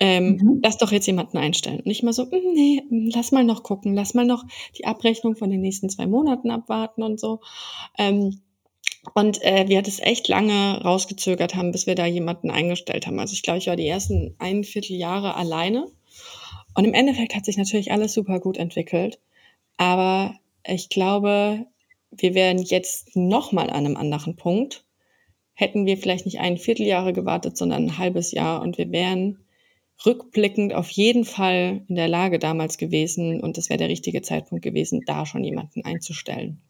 Ähm, mhm. Lass doch jetzt jemanden einstellen. Und ich mal so, hm, nee, lass mal noch gucken, lass mal noch die Abrechnung von den nächsten zwei Monaten abwarten und so. Ähm, und äh, wir das echt lange rausgezögert haben, bis wir da jemanden eingestellt haben. Also ich glaube, ich war die ersten ein Vierteljahre alleine. Und im Endeffekt hat sich natürlich alles super gut entwickelt. Aber ich glaube, wir wären jetzt nochmal an einem anderen Punkt. Hätten wir vielleicht nicht ein Vierteljahre gewartet, sondern ein halbes Jahr. Und wir wären rückblickend auf jeden Fall in der Lage damals gewesen, und das wäre der richtige Zeitpunkt gewesen, da schon jemanden einzustellen.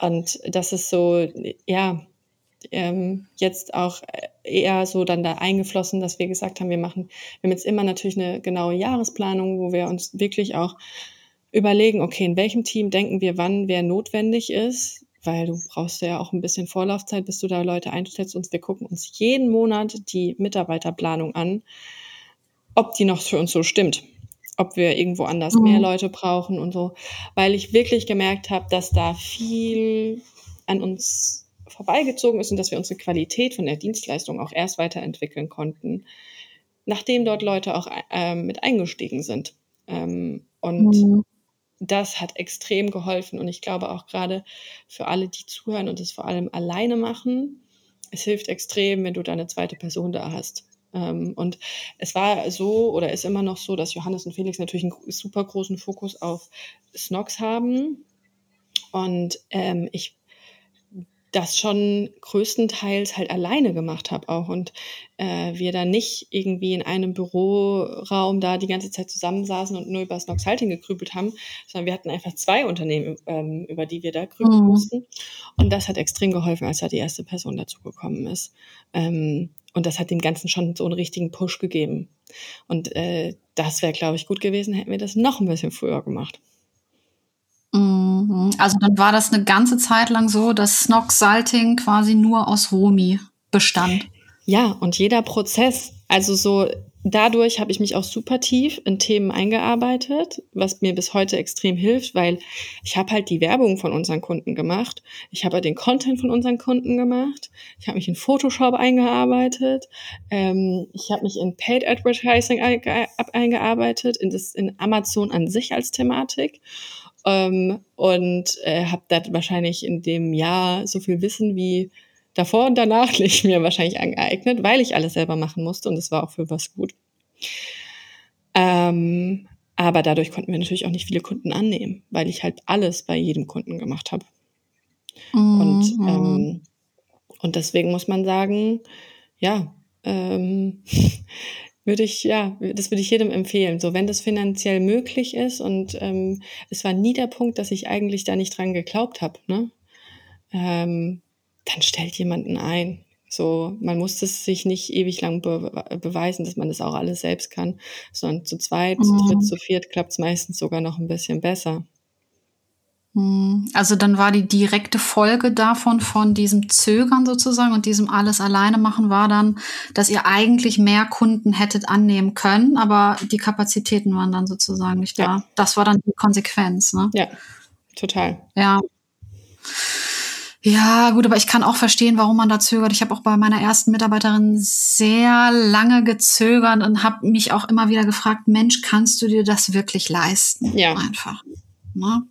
Und das ist so, ja, ähm, jetzt auch eher so dann da eingeflossen, dass wir gesagt haben, wir machen, wir haben jetzt immer natürlich eine genaue Jahresplanung, wo wir uns wirklich auch überlegen, okay, in welchem Team denken wir, wann wer notwendig ist, weil du brauchst ja auch ein bisschen Vorlaufzeit, bis du da Leute einstellst. Und wir gucken uns jeden Monat die Mitarbeiterplanung an, ob die noch für uns so stimmt ob wir irgendwo anders mhm. mehr Leute brauchen und so, weil ich wirklich gemerkt habe, dass da viel an uns vorbeigezogen ist und dass wir unsere Qualität von der Dienstleistung auch erst weiterentwickeln konnten, nachdem dort Leute auch ähm, mit eingestiegen sind. Ähm, und mhm. das hat extrem geholfen und ich glaube auch gerade für alle, die zuhören und es vor allem alleine machen, es hilft extrem, wenn du da eine zweite Person da hast. Ähm, und es war so oder ist immer noch so, dass Johannes und Felix natürlich einen super großen Fokus auf Snox haben. Und ähm, ich das schon größtenteils halt alleine gemacht habe auch und äh, wir da nicht irgendwie in einem Büroraum da die ganze Zeit zusammensaßen und nur über Snox Halting gegrübelt haben, sondern wir hatten einfach zwei Unternehmen, ähm, über die wir da grübeln mhm. mussten und das hat extrem geholfen, als da die erste Person dazu gekommen ist. Ähm, und das hat dem Ganzen schon so einen richtigen Push gegeben. Und äh, das wäre, glaube ich, gut gewesen, hätten wir das noch ein bisschen früher gemacht.
Mhm. Also dann war das eine ganze Zeit lang so, dass Snox Salting quasi nur aus Romi bestand.
Ja, und jeder Prozess, also so dadurch habe ich mich auch super tief in Themen eingearbeitet, was mir bis heute extrem hilft, weil ich habe halt die Werbung von unseren Kunden gemacht, ich habe halt den Content von unseren Kunden gemacht, ich habe mich in Photoshop eingearbeitet, ähm, ich habe mich in Paid Advertising eingearbeitet, in das in Amazon an sich als Thematik. Ähm, und äh, habe da wahrscheinlich in dem Jahr so viel Wissen wie davor und danach nicht mir wahrscheinlich angeeignet, weil ich alles selber machen musste und es war auch für was gut. Ähm, aber dadurch konnten wir natürlich auch nicht viele Kunden annehmen, weil ich halt alles bei jedem Kunden gemacht habe. Mhm. Und, ähm, und deswegen muss man sagen, ja, ähm, würde ich, ja, das würde ich jedem empfehlen. So, wenn das finanziell möglich ist und ähm, es war nie der Punkt, dass ich eigentlich da nicht dran geglaubt habe, ne? Ähm, dann stellt jemanden ein. So, man muss es sich nicht ewig lang be beweisen, dass man das auch alles selbst kann, sondern zu zweit, mhm. zu dritt, zu viert klappt es meistens sogar noch ein bisschen besser.
Mhm. Also dann war die direkte Folge davon, von diesem Zögern sozusagen und diesem alles alleine machen, war dann, dass ihr eigentlich mehr Kunden hättet annehmen können, aber die Kapazitäten waren dann sozusagen nicht da. Ja. Das war dann die Konsequenz, ne?
Ja, total.
Ja. Ja, gut, aber ich kann auch verstehen, warum man da zögert. Ich habe auch bei meiner ersten Mitarbeiterin sehr lange gezögert und habe mich auch immer wieder gefragt, Mensch, kannst du dir das wirklich leisten?
Ja.
Einfach. Ne?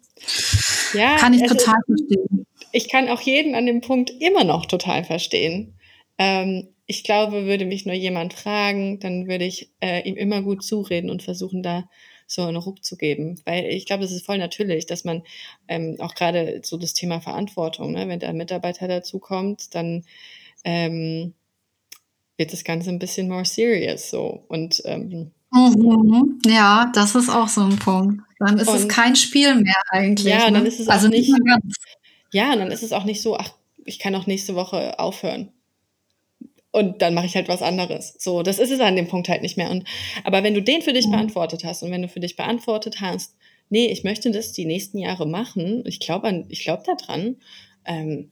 Ja, kann ich also, total verstehen.
Ich kann auch jeden an dem Punkt immer noch total verstehen. Ähm, ich glaube, würde mich nur jemand fragen, dann würde ich äh, ihm immer gut zureden und versuchen, da so einen Ruck zu geben. Weil ich glaube, es ist voll natürlich, dass man ähm, auch gerade so das Thema Verantwortung, ne, wenn der Mitarbeiter dazu kommt, dann ähm, wird das Ganze ein bisschen more serious so. Und ähm,
mhm. ja, das ist auch so ein Punkt. Dann ist es kein Spiel mehr eigentlich.
Ja, ne? dann ist es also nicht, nicht ganz. Ja, und dann ist es auch nicht so, ach, ich kann auch nächste Woche aufhören. Und dann mache ich halt was anderes. So, das ist es an dem Punkt halt nicht mehr. Und, aber wenn du den für dich mhm. beantwortet hast und wenn du für dich beantwortet hast, nee, ich möchte das die nächsten Jahre machen, ich glaube an, ich glaube daran, ähm,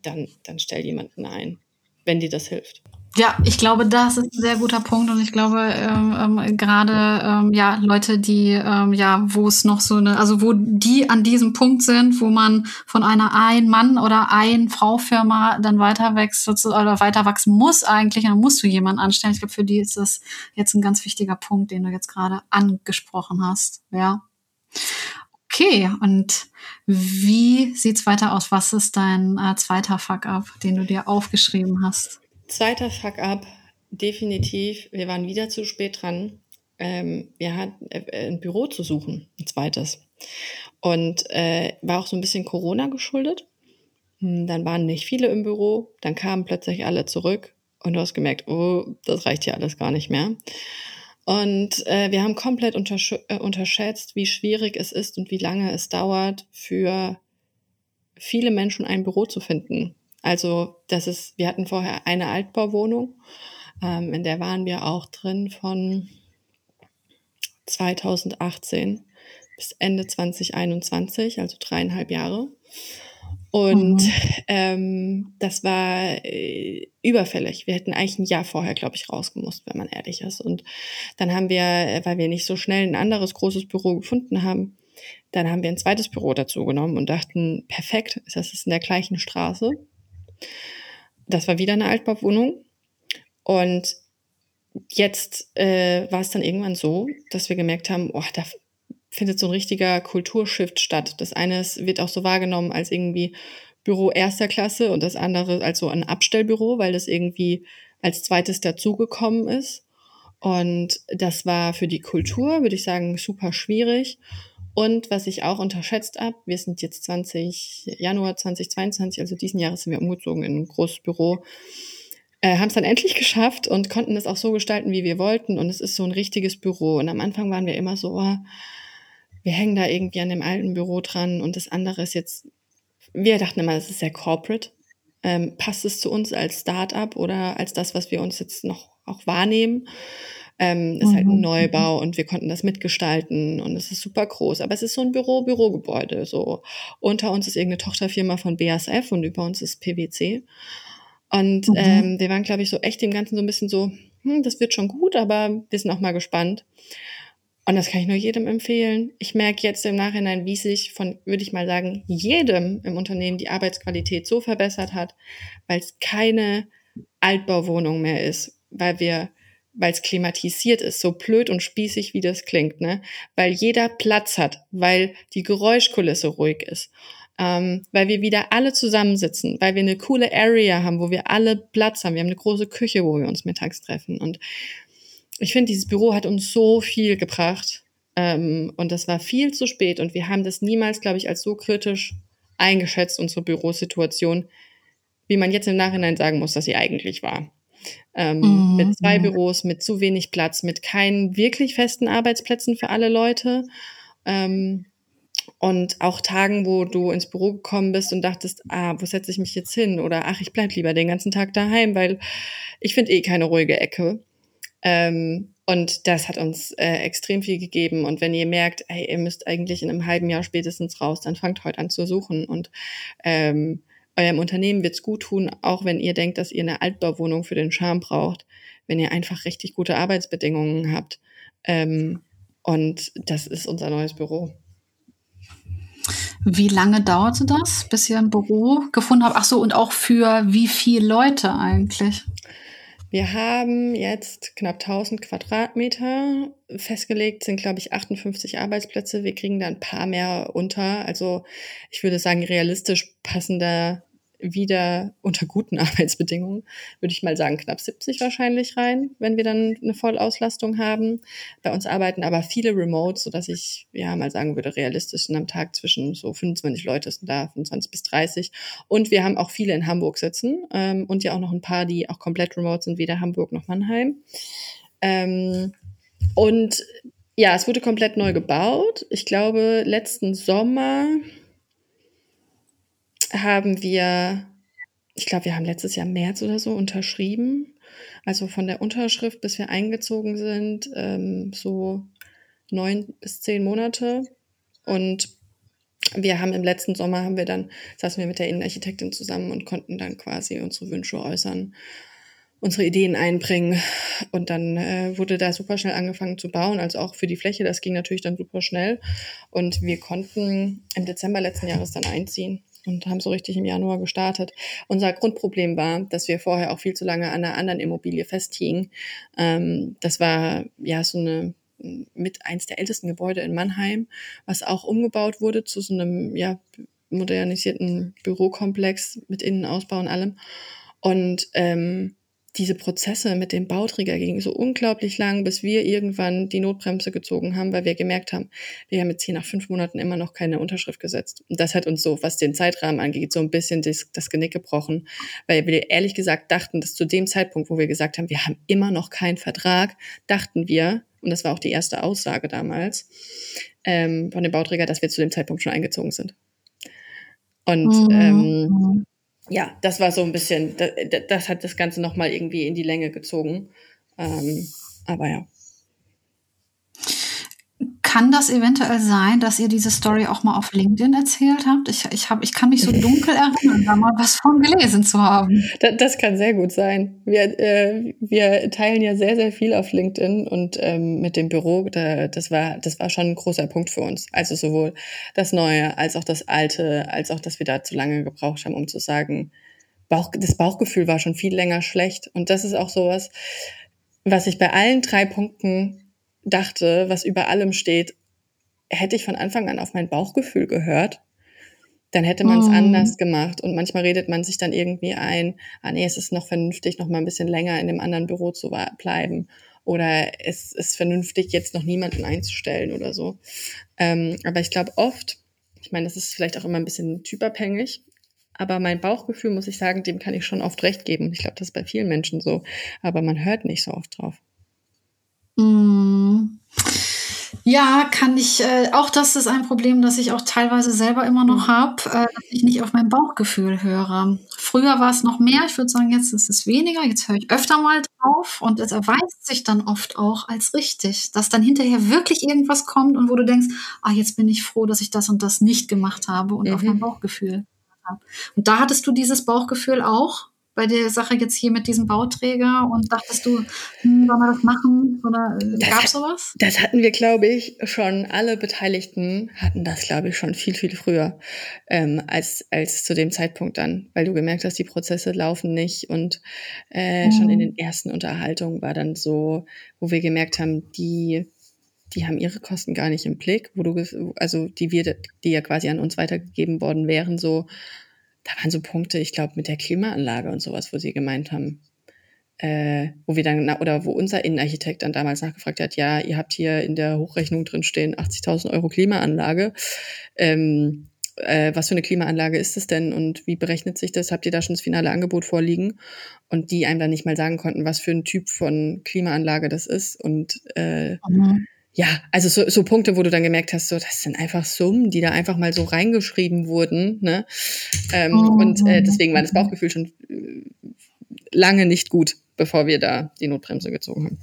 dann, dann stell jemanden ein, wenn dir das hilft.
Ja, ich glaube, das ist ein sehr guter Punkt und ich glaube ähm, ähm, gerade ähm, ja Leute, die ähm, ja, wo es noch so eine, also wo die an diesem Punkt sind, wo man von einer ein Mann oder ein Frau Firma dann weiter wächst oder weiter wachsen muss eigentlich, dann musst du jemanden anstellen. Ich glaube, für die ist das jetzt ein ganz wichtiger Punkt, den du jetzt gerade angesprochen hast. Ja. Okay, und wie sieht's weiter aus? Was ist dein äh, zweiter Fuck-up, den du dir aufgeschrieben hast?
Zweiter Fuck-up, definitiv. Wir waren wieder zu spät dran. Ähm, wir hatten äh, ein Büro zu suchen, ein zweites. Und äh, war auch so ein bisschen Corona geschuldet. Hm, dann waren nicht viele im Büro, dann kamen plötzlich alle zurück und du hast gemerkt, oh, das reicht hier alles gar nicht mehr. Und äh, wir haben komplett untersch äh, unterschätzt, wie schwierig es ist und wie lange es dauert, für viele Menschen ein Büro zu finden. Also das ist, wir hatten vorher eine Altbauwohnung, ähm, in der waren wir auch drin von 2018 bis Ende 2021, also dreieinhalb Jahre. Und mhm. ähm, das war äh, überfällig. Wir hätten eigentlich ein Jahr vorher, glaube ich, rausgemusst, wenn man ehrlich ist. Und dann haben wir, weil wir nicht so schnell ein anderes großes Büro gefunden haben, dann haben wir ein zweites Büro dazu genommen und dachten, perfekt, das ist in der gleichen Straße. Das war wieder eine Altbauwohnung. Und jetzt äh, war es dann irgendwann so, dass wir gemerkt haben, oh, da findet so ein richtiger Kulturshift statt. Das eine wird auch so wahrgenommen als irgendwie Büro erster Klasse und das andere als so ein Abstellbüro, weil das irgendwie als zweites dazugekommen ist. Und das war für die Kultur, würde ich sagen, super schwierig. Und was ich auch unterschätzt habe, wir sind jetzt 20, Januar 2022, also diesen Jahres sind wir umgezogen in ein großes Büro, äh, haben es dann endlich geschafft und konnten es auch so gestalten, wie wir wollten. Und es ist so ein richtiges Büro. Und am Anfang waren wir immer so, oh, wir hängen da irgendwie an dem alten Büro dran und das andere ist jetzt, wir dachten immer, das ist sehr corporate. Ähm, passt es zu uns als Start-up oder als das, was wir uns jetzt noch auch wahrnehmen? Ähm, ist mhm. halt ein mhm. Neubau und wir konnten das mitgestalten und es ist super groß. Aber es ist so ein Büro, Bürogebäude. So unter uns ist irgendeine Tochterfirma von BASF und über uns ist PwC. Und mhm. ähm, wir waren, glaube ich, so echt dem Ganzen so ein bisschen so, hm, das wird schon gut, aber wir sind auch mal gespannt. Und das kann ich nur jedem empfehlen. Ich merke jetzt im Nachhinein, wie sich von, würde ich mal sagen, jedem im Unternehmen die Arbeitsqualität so verbessert hat, weil es keine Altbauwohnung mehr ist, weil wir weil es klimatisiert ist, so blöd und spießig wie das klingt, ne? Weil jeder Platz hat, weil die Geräuschkulisse ruhig ist, ähm, weil wir wieder alle zusammensitzen, weil wir eine coole Area haben, wo wir alle Platz haben. Wir haben eine große Küche, wo wir uns mittags treffen. Und ich finde, dieses Büro hat uns so viel gebracht. Ähm, und das war viel zu spät. Und wir haben das niemals, glaube ich, als so kritisch eingeschätzt, unsere Bürosituation, wie man jetzt im Nachhinein sagen muss, dass sie eigentlich war. Ähm, mhm. Mit zwei Büros, mit zu wenig Platz, mit keinen wirklich festen Arbeitsplätzen für alle Leute. Ähm, und auch Tagen, wo du ins Büro gekommen bist und dachtest, ah, wo setze ich mich jetzt hin? Oder ach, ich bleib lieber den ganzen Tag daheim, weil ich finde eh keine ruhige Ecke. Ähm, und das hat uns äh, extrem viel gegeben. Und wenn ihr merkt, hey, ihr müsst eigentlich in einem halben Jahr spätestens raus, dann fangt heute an zu suchen. Und ähm, eurem Unternehmen wird's gut tun, auch wenn ihr denkt, dass ihr eine Altbauwohnung für den Charme braucht, wenn ihr einfach richtig gute Arbeitsbedingungen habt. Ähm, und das ist unser neues Büro.
Wie lange dauerte das, bis ihr ein Büro gefunden habt? Ach so, und auch für wie viele Leute eigentlich?
Wir haben jetzt knapp 1000 Quadratmeter. Festgelegt sind, glaube ich, 58 Arbeitsplätze. Wir kriegen da ein paar mehr unter. Also ich würde sagen, realistisch passen da wieder unter guten Arbeitsbedingungen, würde ich mal sagen, knapp 70 wahrscheinlich rein, wenn wir dann eine Vollauslastung haben. Bei uns arbeiten aber viele Remote, so dass ich ja mal sagen würde, realistisch sind am Tag zwischen so 25 Leute sind da, 25 bis 30. Und wir haben auch viele in Hamburg sitzen ähm, und ja auch noch ein paar, die auch komplett remote sind, weder Hamburg noch Mannheim. Ähm, und ja, es wurde komplett neu gebaut. Ich glaube, letzten Sommer haben wir, ich glaube, wir haben letztes Jahr März oder so unterschrieben. Also von der Unterschrift, bis wir eingezogen sind, ähm, so neun bis zehn Monate. Und wir haben im letzten Sommer haben wir dann, saßen wir mit der Innenarchitektin zusammen und konnten dann quasi unsere Wünsche äußern, unsere Ideen einbringen. Und dann äh, wurde da super schnell angefangen zu bauen, also auch für die Fläche. Das ging natürlich dann super schnell. Und wir konnten im Dezember letzten Jahres dann einziehen und haben so richtig im Januar gestartet. Unser Grundproblem war, dass wir vorher auch viel zu lange an einer anderen Immobilie festhingen. Ähm, das war ja so eine mit eins der ältesten Gebäude in Mannheim, was auch umgebaut wurde zu so einem ja modernisierten Bürokomplex mit Innenausbau und allem. Und ähm, diese Prozesse mit dem Bauträger gingen so unglaublich lang, bis wir irgendwann die Notbremse gezogen haben, weil wir gemerkt haben, wir haben jetzt hier nach fünf Monaten immer noch keine Unterschrift gesetzt. Und das hat uns so, was den Zeitrahmen angeht, so ein bisschen das, das Genick gebrochen, weil wir ehrlich gesagt dachten, dass zu dem Zeitpunkt, wo wir gesagt haben, wir haben immer noch keinen Vertrag, dachten wir, und das war auch die erste Aussage damals ähm, von dem Bauträger, dass wir zu dem Zeitpunkt schon eingezogen sind. Und mhm. ähm, ja, das war so ein bisschen, das, das hat das Ganze nochmal irgendwie in die Länge gezogen. Ähm, aber ja.
Kann das eventuell sein, dass ihr diese Story auch mal auf LinkedIn erzählt habt? Ich, ich, hab, ich kann mich so dunkel erinnern, da mal was von gelesen zu haben.
Das, das kann sehr gut sein. Wir, äh, wir teilen ja sehr, sehr viel auf LinkedIn und ähm, mit dem Büro, da, das, war, das war schon ein großer Punkt für uns. Also sowohl das Neue als auch das Alte, als auch, dass wir da zu lange gebraucht haben, um zu sagen, Bauch, das Bauchgefühl war schon viel länger schlecht. Und das ist auch sowas, was ich bei allen drei Punkten dachte, was über allem steht, hätte ich von Anfang an auf mein Bauchgefühl gehört, dann hätte man es mm. anders gemacht. Und manchmal redet man sich dann irgendwie ein, ah nee, es ist noch vernünftig, noch mal ein bisschen länger in dem anderen Büro zu bleiben. Oder es ist vernünftig, jetzt noch niemanden einzustellen oder so. Ähm, aber ich glaube oft, ich meine, das ist vielleicht auch immer ein bisschen typabhängig, aber mein Bauchgefühl, muss ich sagen, dem kann ich schon oft recht geben. Ich glaube, das ist bei vielen Menschen so. Aber man hört nicht so oft drauf.
Mm. Ja, kann ich, äh, auch das ist ein Problem, das ich auch teilweise selber immer noch mhm. habe, äh, dass ich nicht auf mein Bauchgefühl höre. Früher war es noch mehr, ich würde sagen, jetzt ist es weniger, jetzt höre ich öfter mal drauf und es erweist sich dann oft auch als richtig, dass dann hinterher wirklich irgendwas kommt und wo du denkst, ah, jetzt bin ich froh, dass ich das und das nicht gemacht habe und mhm. auf mein mhm. Bauchgefühl habe. Und da hattest du dieses Bauchgefühl auch? Bei der Sache jetzt hier mit diesem Bauträger und dachtest du, hm, sollen wir das machen oder äh, gab es sowas?
Das hatten wir, glaube ich, schon, alle Beteiligten hatten das, glaube ich, schon viel, viel früher ähm, als, als zu dem Zeitpunkt dann, weil du gemerkt hast, die Prozesse laufen nicht und äh, mhm. schon in mhm. den ersten Unterhaltungen war dann so, wo wir gemerkt haben, die die haben ihre Kosten gar nicht im Blick, wo du, also die wir, die ja quasi an uns weitergegeben worden wären, so, da waren so Punkte, ich glaube, mit der Klimaanlage und sowas, wo sie gemeint haben, äh, wo wir dann, oder wo unser Innenarchitekt dann damals nachgefragt hat, ja, ihr habt hier in der Hochrechnung drin stehen 80.000 Euro Klimaanlage. Ähm, äh, was für eine Klimaanlage ist es denn und wie berechnet sich das? Habt ihr da schon das finale Angebot vorliegen? Und die einem dann nicht mal sagen konnten, was für ein Typ von Klimaanlage das ist. Und äh, mhm ja, also so, so Punkte, wo du dann gemerkt hast, so das sind einfach Summen, die da einfach mal so reingeschrieben wurden. Ne? Ähm, oh. Und äh, deswegen war das Bauchgefühl schon äh, lange nicht gut, bevor wir da die Notbremse gezogen haben.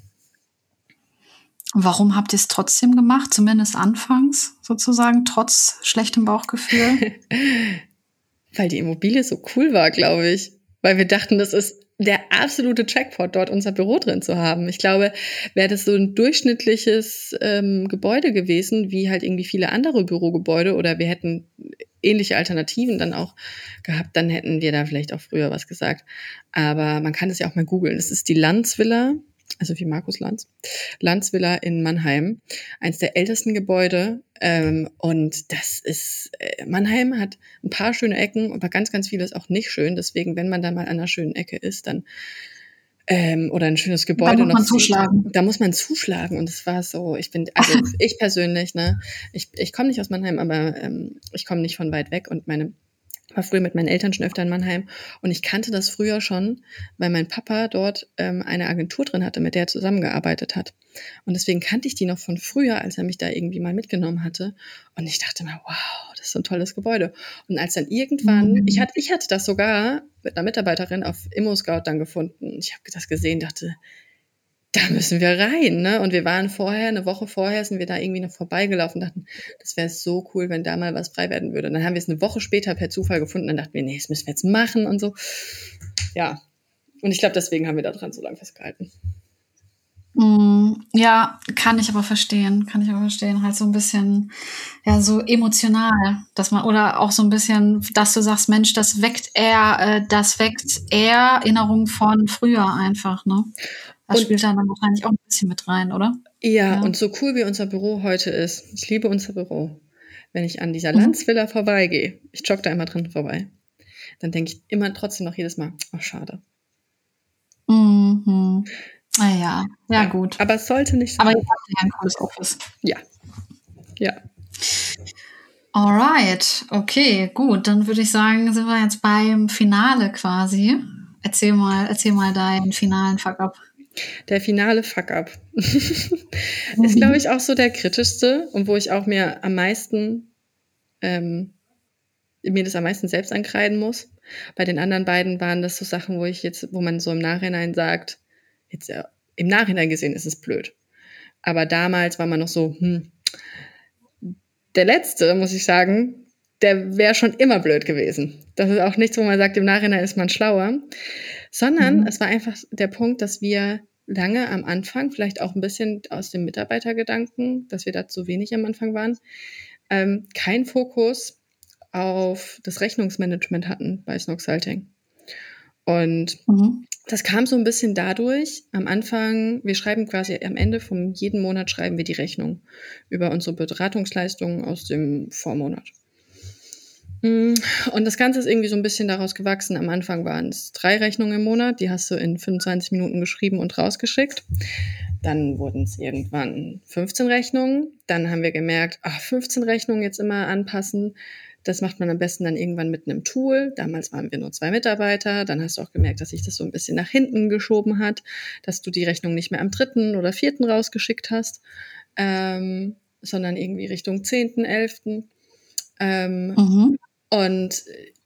Warum habt ihr es trotzdem gemacht, zumindest anfangs sozusagen, trotz schlechtem Bauchgefühl?
Weil die Immobilie so cool war, glaube ich. Weil wir dachten, das ist der absolute Jackpot, dort unser Büro drin zu haben. Ich glaube, wäre das so ein durchschnittliches ähm, Gebäude gewesen, wie halt irgendwie viele andere Bürogebäude, oder wir hätten ähnliche Alternativen dann auch gehabt, dann hätten wir da vielleicht auch früher was gesagt. Aber man kann es ja auch mal googeln. Es ist die Landsvilla also wie Markus Lanz, Lanz Villa in Mannheim, eins der ältesten Gebäude. Ähm, und das ist, äh, Mannheim hat ein paar schöne Ecken, aber ganz, ganz vieles auch nicht schön. Deswegen, wenn man da mal an einer schönen Ecke ist, dann ähm, oder ein schönes Gebäude
da muss man zuschlagen.
da muss man zuschlagen. Und es war so, ich bin, also ich persönlich, ne, ich, ich komme nicht aus Mannheim, aber ähm, ich komme nicht von weit weg und meine war früher mit meinen Eltern schon öfter in Mannheim und ich kannte das früher schon, weil mein Papa dort ähm, eine Agentur drin hatte, mit der er zusammengearbeitet hat. Und deswegen kannte ich die noch von früher, als er mich da irgendwie mal mitgenommen hatte. Und ich dachte mir, wow, das ist so ein tolles Gebäude. Und als dann irgendwann, mhm. ich hatte, ich hatte das sogar mit einer Mitarbeiterin auf Immo-Scout dann gefunden. Ich habe das gesehen, dachte, da müssen wir rein, ne? Und wir waren vorher, eine Woche vorher, sind wir da irgendwie noch vorbeigelaufen, dachten, das wäre so cool, wenn da mal was frei werden würde. Und dann haben wir es eine Woche später per Zufall gefunden, dann dachten wir, nee, das müssen wir jetzt machen und so. Ja. Und ich glaube, deswegen haben wir da dran so lange festgehalten.
Mm, ja, kann ich aber verstehen, kann ich aber verstehen, halt so ein bisschen, ja, so emotional, dass man, oder auch so ein bisschen, dass du sagst, Mensch, das weckt eher, äh, das weckt eher Erinnerungen von früher einfach, ne? Das und, spielt dann wahrscheinlich auch ein bisschen mit rein, oder?
Ja, ja, und so cool wie unser Büro heute ist, ich liebe unser Büro. Wenn ich an dieser mhm. Landsvilla vorbeigehe, ich jogge da immer drin vorbei, dann denke ich immer trotzdem noch jedes Mal, oh, schade.
Mhm. Ah ja, ja, gut.
Aber es sollte nicht
sein. Aber ihr habt ja ein cooles Office.
Ja. Ja.
Alright, okay, gut. Dann würde ich sagen, sind wir jetzt beim Finale quasi. Erzähl mal, erzähl mal deinen finalen Fuck-up.
Der finale Fuck-up ist, glaube ich, auch so der kritischste und wo ich auch mir am meisten, ähm, mir das am meisten selbst ankreiden muss. Bei den anderen beiden waren das so Sachen, wo ich jetzt, wo man so im Nachhinein sagt, jetzt äh, im Nachhinein gesehen ist es blöd. Aber damals war man noch so, hm, der letzte, muss ich sagen, der wäre schon immer blöd gewesen. Das ist auch nichts, wo man sagt, im Nachhinein ist man schlauer, sondern mhm. es war einfach der Punkt, dass wir lange am Anfang, vielleicht auch ein bisschen aus dem Mitarbeitergedanken, dass wir da zu wenig am Anfang waren, ähm, kein Fokus auf das Rechnungsmanagement hatten bei Snoxalting. Und mhm. das kam so ein bisschen dadurch, am Anfang, wir schreiben quasi am Ende von jedem Monat schreiben wir die Rechnung über unsere Beratungsleistungen aus dem Vormonat. Mm, und das Ganze ist irgendwie so ein bisschen daraus gewachsen. Am Anfang waren es drei Rechnungen im Monat, die hast du in 25 Minuten geschrieben und rausgeschickt. Dann wurden es irgendwann 15 Rechnungen. Dann haben wir gemerkt, ach, 15 Rechnungen jetzt immer anpassen das macht man am besten dann irgendwann mit einem Tool. Damals waren wir nur zwei Mitarbeiter. Dann hast du auch gemerkt, dass sich das so ein bisschen nach hinten geschoben hat, dass du die Rechnung nicht mehr am dritten oder vierten rausgeschickt hast, ähm, sondern irgendwie Richtung zehnten, elften. Ähm, mhm. Und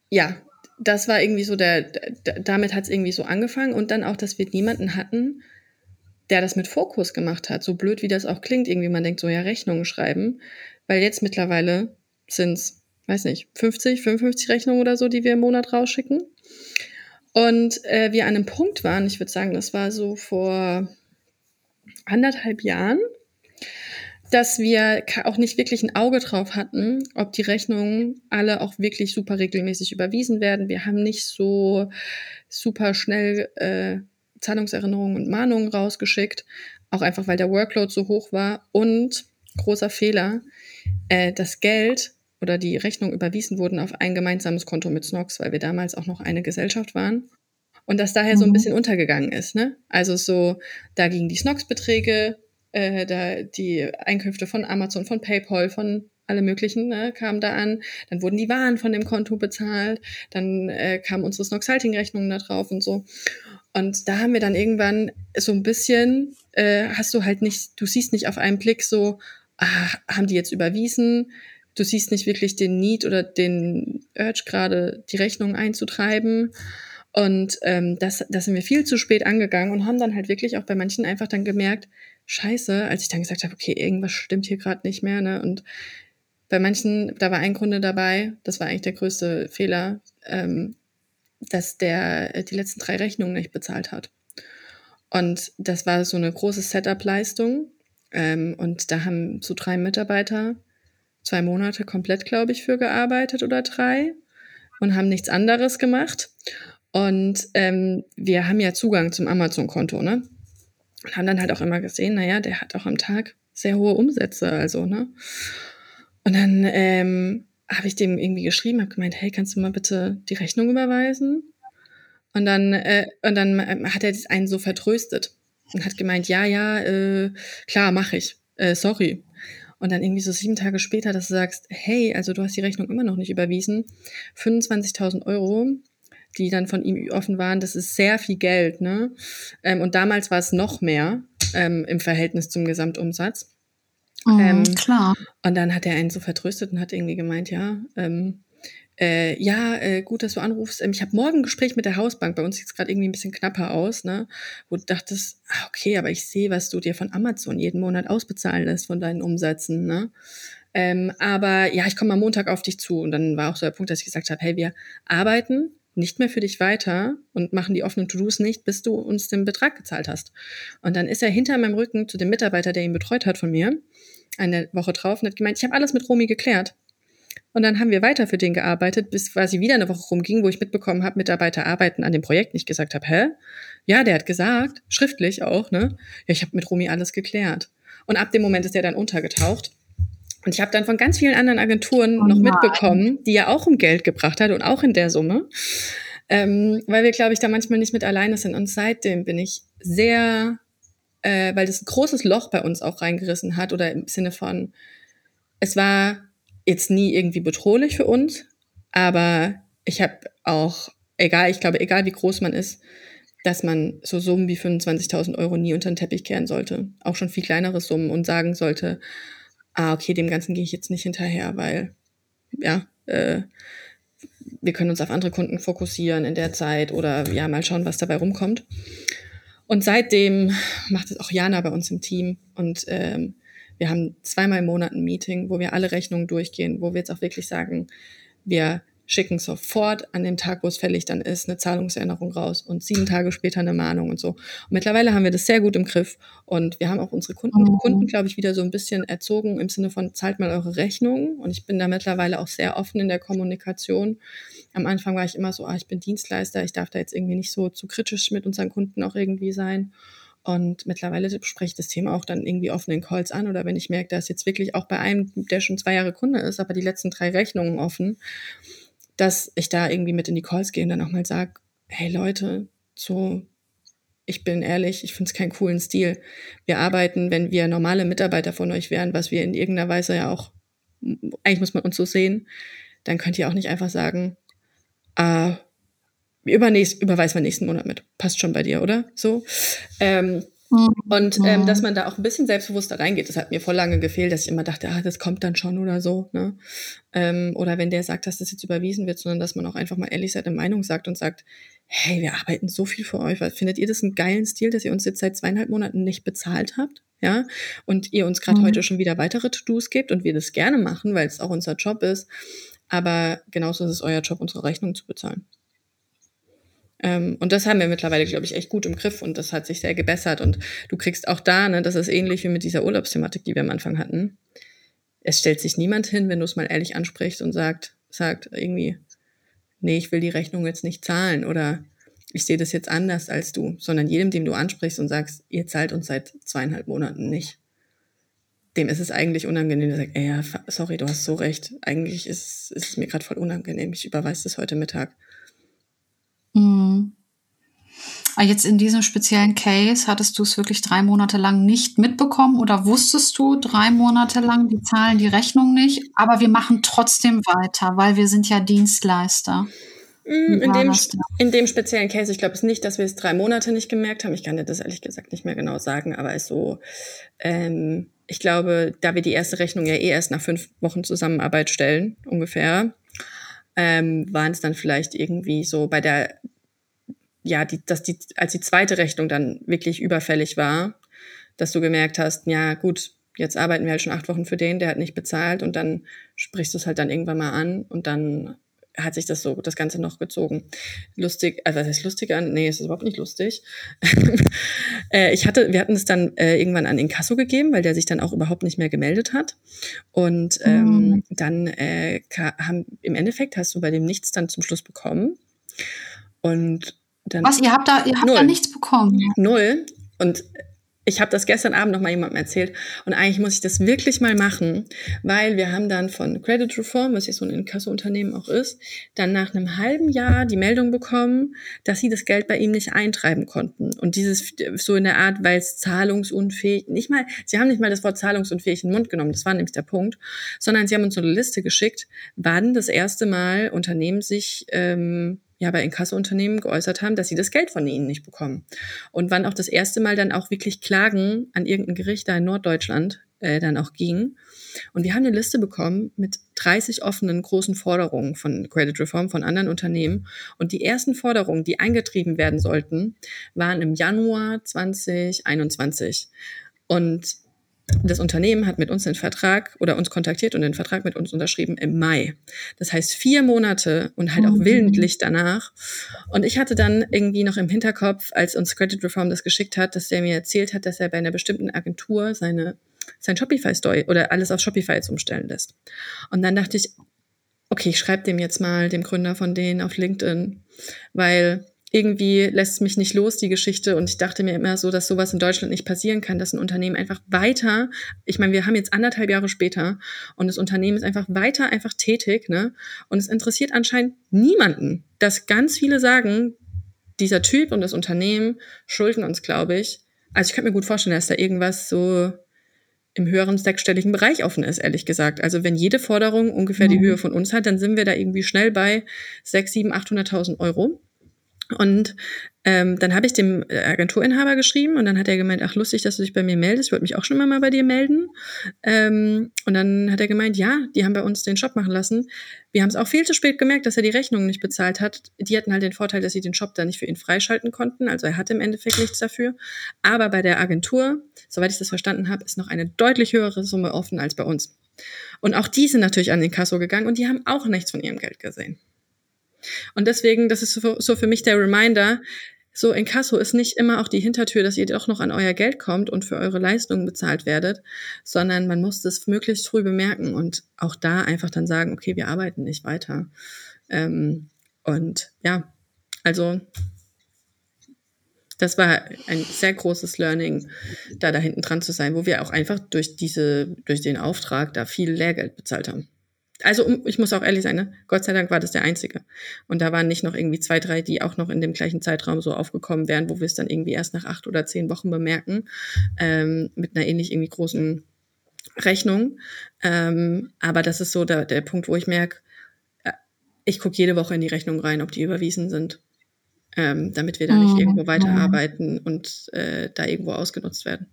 ja, das war irgendwie so der, damit hat es irgendwie so angefangen und dann auch, dass wir niemanden hatten, der das mit Fokus gemacht hat. So blöd wie das auch klingt, irgendwie man denkt so, ja, Rechnungen schreiben, weil jetzt mittlerweile sind es weiß nicht, 50, 55 Rechnungen oder so, die wir im Monat rausschicken. Und äh, wir an einem Punkt waren, ich würde sagen, das war so vor anderthalb Jahren, dass wir auch nicht wirklich ein Auge drauf hatten, ob die Rechnungen alle auch wirklich super regelmäßig überwiesen werden. Wir haben nicht so super schnell äh, Zahlungserinnerungen und Mahnungen rausgeschickt, auch einfach weil der Workload so hoch war. Und großer Fehler, äh, das Geld oder die Rechnung überwiesen wurden auf ein gemeinsames Konto mit Snox, weil wir damals auch noch eine Gesellschaft waren. Und das daher so ein mhm. bisschen untergegangen ist. Ne? Also so, da gingen die Snox-Beträge, äh, da die Einkünfte von Amazon, von PayPal, von alle möglichen ne, kamen da an. Dann wurden die Waren von dem Konto bezahlt. Dann äh, kamen unsere Snox-Halting-Rechnungen da drauf und so. Und da haben wir dann irgendwann so ein bisschen, äh, hast du halt nicht, du siehst nicht auf einen Blick so, ah, haben die jetzt überwiesen? du siehst nicht wirklich den Need oder den Urge gerade, die Rechnung einzutreiben. Und ähm, das, das sind wir viel zu spät angegangen und haben dann halt wirklich auch bei manchen einfach dann gemerkt, scheiße, als ich dann gesagt habe, okay, irgendwas stimmt hier gerade nicht mehr. Ne? Und bei manchen, da war ein Kunde dabei, das war eigentlich der größte Fehler, ähm, dass der die letzten drei Rechnungen nicht bezahlt hat. Und das war so eine große Setup-Leistung. Ähm, und da haben so drei Mitarbeiter zwei Monate komplett, glaube ich, für gearbeitet oder drei und haben nichts anderes gemacht. Und ähm, wir haben ja Zugang zum Amazon-Konto, ne? Und haben dann halt auch immer gesehen, naja, der hat auch am Tag sehr hohe Umsätze, also, ne? Und dann ähm, habe ich dem irgendwie geschrieben, habe gemeint, hey, kannst du mal bitte die Rechnung überweisen? Und dann, äh, und dann ähm, hat er einen so vertröstet und hat gemeint, ja, ja, äh, klar, mache ich. Äh, sorry. Und dann irgendwie so sieben Tage später, dass du sagst, hey, also du hast die Rechnung immer noch nicht überwiesen, 25.000 Euro, die dann von ihm offen waren, das ist sehr viel Geld, ne? Ähm, und damals war es noch mehr ähm, im Verhältnis zum Gesamtumsatz.
Mhm, ähm, klar.
Und dann hat er einen so vertröstet und hat irgendwie gemeint, ja, ähm, äh, ja, äh, gut, dass du anrufst. Ähm, ich habe morgen ein Gespräch mit der Hausbank. Bei uns sieht es gerade irgendwie ein bisschen knapper aus, ne? Wo du dachtest, ah, okay, aber ich sehe, was du dir von Amazon jeden Monat ausbezahlen lässt von deinen Umsätzen, ne? Ähm, aber ja, ich komme am Montag auf dich zu. Und dann war auch so der Punkt, dass ich gesagt habe, hey, wir arbeiten nicht mehr für dich weiter und machen die offenen To-Dos nicht, bis du uns den Betrag gezahlt hast. Und dann ist er hinter meinem Rücken zu dem Mitarbeiter, der ihn betreut hat von mir, eine Woche drauf und hat gemeint, ich habe alles mit Romy geklärt. Und dann haben wir weiter für den gearbeitet, bis quasi wieder eine Woche rumging, wo ich mitbekommen habe, Mitarbeiter arbeiten an dem Projekt. Nicht gesagt habe, hä? Ja, der hat gesagt, schriftlich auch, ne? Ja, ich habe mit Romy alles geklärt. Und ab dem Moment ist er dann untergetaucht. Und ich habe dann von ganz vielen anderen Agenturen oh noch mitbekommen, die ja auch um Geld gebracht hat und auch in der Summe. Ähm, weil wir, glaube ich, da manchmal nicht mit alleine sind. Und seitdem bin ich sehr, äh, weil das ein großes Loch bei uns auch reingerissen hat oder im Sinne von, es war jetzt nie irgendwie bedrohlich für uns, aber ich habe auch, egal, ich glaube, egal wie groß man ist, dass man so Summen wie 25.000 Euro nie unter den Teppich kehren sollte. Auch schon viel kleinere Summen und sagen sollte, ah, okay, dem Ganzen gehe ich jetzt nicht hinterher, weil, ja, äh, wir können uns auf andere Kunden fokussieren in der Zeit oder ja, mal schauen, was dabei rumkommt. Und seitdem macht es auch Jana bei uns im Team und ähm, wir haben zweimal im Monat ein Meeting, wo wir alle Rechnungen durchgehen, wo wir jetzt auch wirklich sagen, wir schicken sofort an dem Tag, wo es fällig dann ist, eine Zahlungserinnerung raus und sieben Tage später eine Mahnung und so. Und mittlerweile haben wir das sehr gut im Griff und wir haben auch unsere Kunden, mhm. Kunden glaube ich, wieder so ein bisschen erzogen im Sinne von zahlt mal eure Rechnungen und ich bin da mittlerweile auch sehr offen in der Kommunikation. Am Anfang war ich immer so, ah, ich bin Dienstleister, ich darf da jetzt irgendwie nicht so zu kritisch mit unseren Kunden auch irgendwie sein. Und mittlerweile spreche ich das Thema auch dann irgendwie offen in Calls an oder wenn ich merke, dass jetzt wirklich auch bei einem, der schon zwei Jahre Kunde ist, aber die letzten drei Rechnungen offen, dass ich da irgendwie mit in die Calls gehe und dann auch mal sage, hey Leute, so, ich bin ehrlich, ich finde es keinen coolen Stil. Wir arbeiten, wenn wir normale Mitarbeiter von euch wären, was wir in irgendeiner Weise ja auch, eigentlich muss man uns so sehen, dann könnt ihr auch nicht einfach sagen, ah, übernächst, überweisen wir nächsten Monat mit. Passt schon bei dir, oder? So. Ähm. Und ähm, dass man da auch ein bisschen selbstbewusster reingeht, das hat mir voll lange gefehlt, dass ich immer dachte, ah, das kommt dann schon oder so. Ne? Ähm, oder wenn der sagt, dass das jetzt überwiesen wird, sondern dass man auch einfach mal ehrlich seine Meinung sagt und sagt, hey, wir arbeiten so viel für euch. Findet ihr das einen geilen Stil, dass ihr uns jetzt seit zweieinhalb Monaten nicht bezahlt habt? Ja, und ihr uns gerade mhm. heute schon wieder weitere To-Dos gebt und wir das gerne machen, weil es auch unser Job ist. Aber genauso ist es euer Job, unsere Rechnung zu bezahlen. Ähm, und das haben wir mittlerweile, glaube ich, echt gut im Griff und das hat sich sehr gebessert. Und du kriegst auch da, ne, das ist ähnlich wie mit dieser Urlaubsthematik, die wir am Anfang hatten. Es stellt sich niemand hin, wenn du es mal ehrlich ansprichst und sagt, sagt irgendwie, nee, ich will die Rechnung jetzt nicht zahlen oder ich sehe das jetzt anders als du, sondern jedem, dem du ansprichst und sagst, ihr zahlt uns seit zweieinhalb Monaten nicht. Dem ist es eigentlich unangenehm, der sagt, ey, ja, sorry, du hast so recht. Eigentlich ist, ist es mir gerade voll unangenehm. Ich überweise das heute Mittag.
Mhm. Jetzt in diesem speziellen Case hattest du es wirklich drei Monate lang nicht mitbekommen oder wusstest du drei Monate lang, die zahlen die Rechnung nicht, aber wir machen trotzdem weiter, weil wir sind ja Dienstleister.
Mm, in dem, in dem speziellen Case, ich glaube es nicht, dass wir es drei Monate nicht gemerkt haben. Ich kann dir das ehrlich gesagt nicht mehr genau sagen, aber es so, ähm, ich glaube, da wir die erste Rechnung ja eh erst nach fünf Wochen Zusammenarbeit stellen, ungefähr, ähm, waren es dann vielleicht irgendwie so bei der, ja, die, dass die, als die zweite Rechnung dann wirklich überfällig war, dass du gemerkt hast, ja gut, jetzt arbeiten wir halt schon acht Wochen für den, der hat nicht bezahlt und dann sprichst du es halt dann irgendwann mal an und dann hat sich das so, das Ganze noch gezogen. Lustig, also was heißt lustig an? Nee, es ist überhaupt nicht lustig. äh, ich hatte, wir hatten es dann äh, irgendwann an Inkasso gegeben, weil der sich dann auch überhaupt nicht mehr gemeldet hat. Und ähm, mhm. dann äh, haben, im Endeffekt hast du bei dem nichts dann zum Schluss bekommen. Und dann.
Was, ihr habt da, ihr habt null. da nichts bekommen?
Null. Und ich habe das gestern Abend noch mal jemandem erzählt und eigentlich muss ich das wirklich mal machen, weil wir haben dann von Credit Reform, was jetzt so ein Inkasso-Unternehmen auch ist, dann nach einem halben Jahr die Meldung bekommen, dass sie das Geld bei ihm nicht eintreiben konnten. Und dieses so in der Art, weil es zahlungsunfähig, nicht mal, sie haben nicht mal das Wort zahlungsunfähig in den Mund genommen, das war nämlich der Punkt, sondern sie haben uns so eine Liste geschickt, wann das erste Mal Unternehmen sich ähm, ja bei Inkassounternehmen geäußert haben, dass sie das Geld von ihnen nicht bekommen. Und wann auch das erste Mal dann auch wirklich Klagen an irgendein Gericht da in Norddeutschland äh, dann auch ging. Und wir haben eine Liste bekommen mit 30 offenen großen Forderungen von Credit Reform von anderen Unternehmen. Und die ersten Forderungen, die eingetrieben werden sollten, waren im Januar 2021. Und das Unternehmen hat mit uns den Vertrag oder uns kontaktiert und den Vertrag mit uns unterschrieben im Mai. Das heißt vier Monate und halt auch mhm. willentlich danach. Und ich hatte dann irgendwie noch im Hinterkopf, als uns Credit Reform das geschickt hat, dass der mir erzählt hat, dass er bei einer bestimmten Agentur seine sein Shopify Store oder alles auf Shopify jetzt umstellen lässt. Und dann dachte ich, okay, ich schreibe dem jetzt mal, dem Gründer von denen auf LinkedIn, weil irgendwie lässt mich nicht los, die Geschichte. Und ich dachte mir immer so, dass sowas in Deutschland nicht passieren kann, dass ein Unternehmen einfach weiter, ich meine, wir haben jetzt anderthalb Jahre später und das Unternehmen ist einfach weiter einfach tätig, ne? Und es interessiert anscheinend niemanden, dass ganz viele sagen, dieser Typ und das Unternehmen schulden uns, glaube ich. Also ich könnte mir gut vorstellen, dass da irgendwas so im höheren sechsstelligen Bereich offen ist, ehrlich gesagt. Also wenn jede Forderung ungefähr mhm. die Höhe von uns hat, dann sind wir da irgendwie schnell bei sechs, sieben, achthunderttausend Euro. Und ähm, dann habe ich dem äh, Agenturinhaber geschrieben und dann hat er gemeint, ach lustig, dass du dich bei mir meldest, ich wollte mich auch schon immer mal bei dir melden. Ähm, und dann hat er gemeint, ja, die haben bei uns den Shop machen lassen. Wir haben es auch viel zu spät gemerkt, dass er die Rechnung nicht bezahlt hat. Die hatten halt den Vorteil, dass sie den Shop da nicht für ihn freischalten konnten. Also er hatte im Endeffekt nichts dafür. Aber bei der Agentur, soweit ich das verstanden habe, ist noch eine deutlich höhere Summe offen als bei uns. Und auch die sind natürlich an den Kasso gegangen und die haben auch nichts von ihrem Geld gesehen. Und deswegen, das ist so, so für mich der Reminder, so in Kasso ist nicht immer auch die Hintertür, dass ihr doch noch an euer Geld kommt und für eure Leistungen bezahlt werdet, sondern man muss das möglichst früh bemerken und auch da einfach dann sagen, okay, wir arbeiten nicht weiter. Ähm, und ja, also das war ein sehr großes Learning, da da hinten dran zu sein, wo wir auch einfach durch diese, durch den Auftrag da viel Lehrgeld bezahlt haben also ich muss auch ehrlich sein, ne? Gott sei Dank war das der einzige. Und da waren nicht noch irgendwie zwei, drei, die auch noch in dem gleichen Zeitraum so aufgekommen wären, wo wir es dann irgendwie erst nach acht oder zehn Wochen bemerken, ähm, mit einer ähnlich irgendwie großen Rechnung. Ähm, aber das ist so der, der Punkt, wo ich merke, äh, ich gucke jede Woche in die Rechnung rein, ob die überwiesen sind, ähm, damit wir da nicht mhm. irgendwo weiterarbeiten und äh, da irgendwo ausgenutzt werden.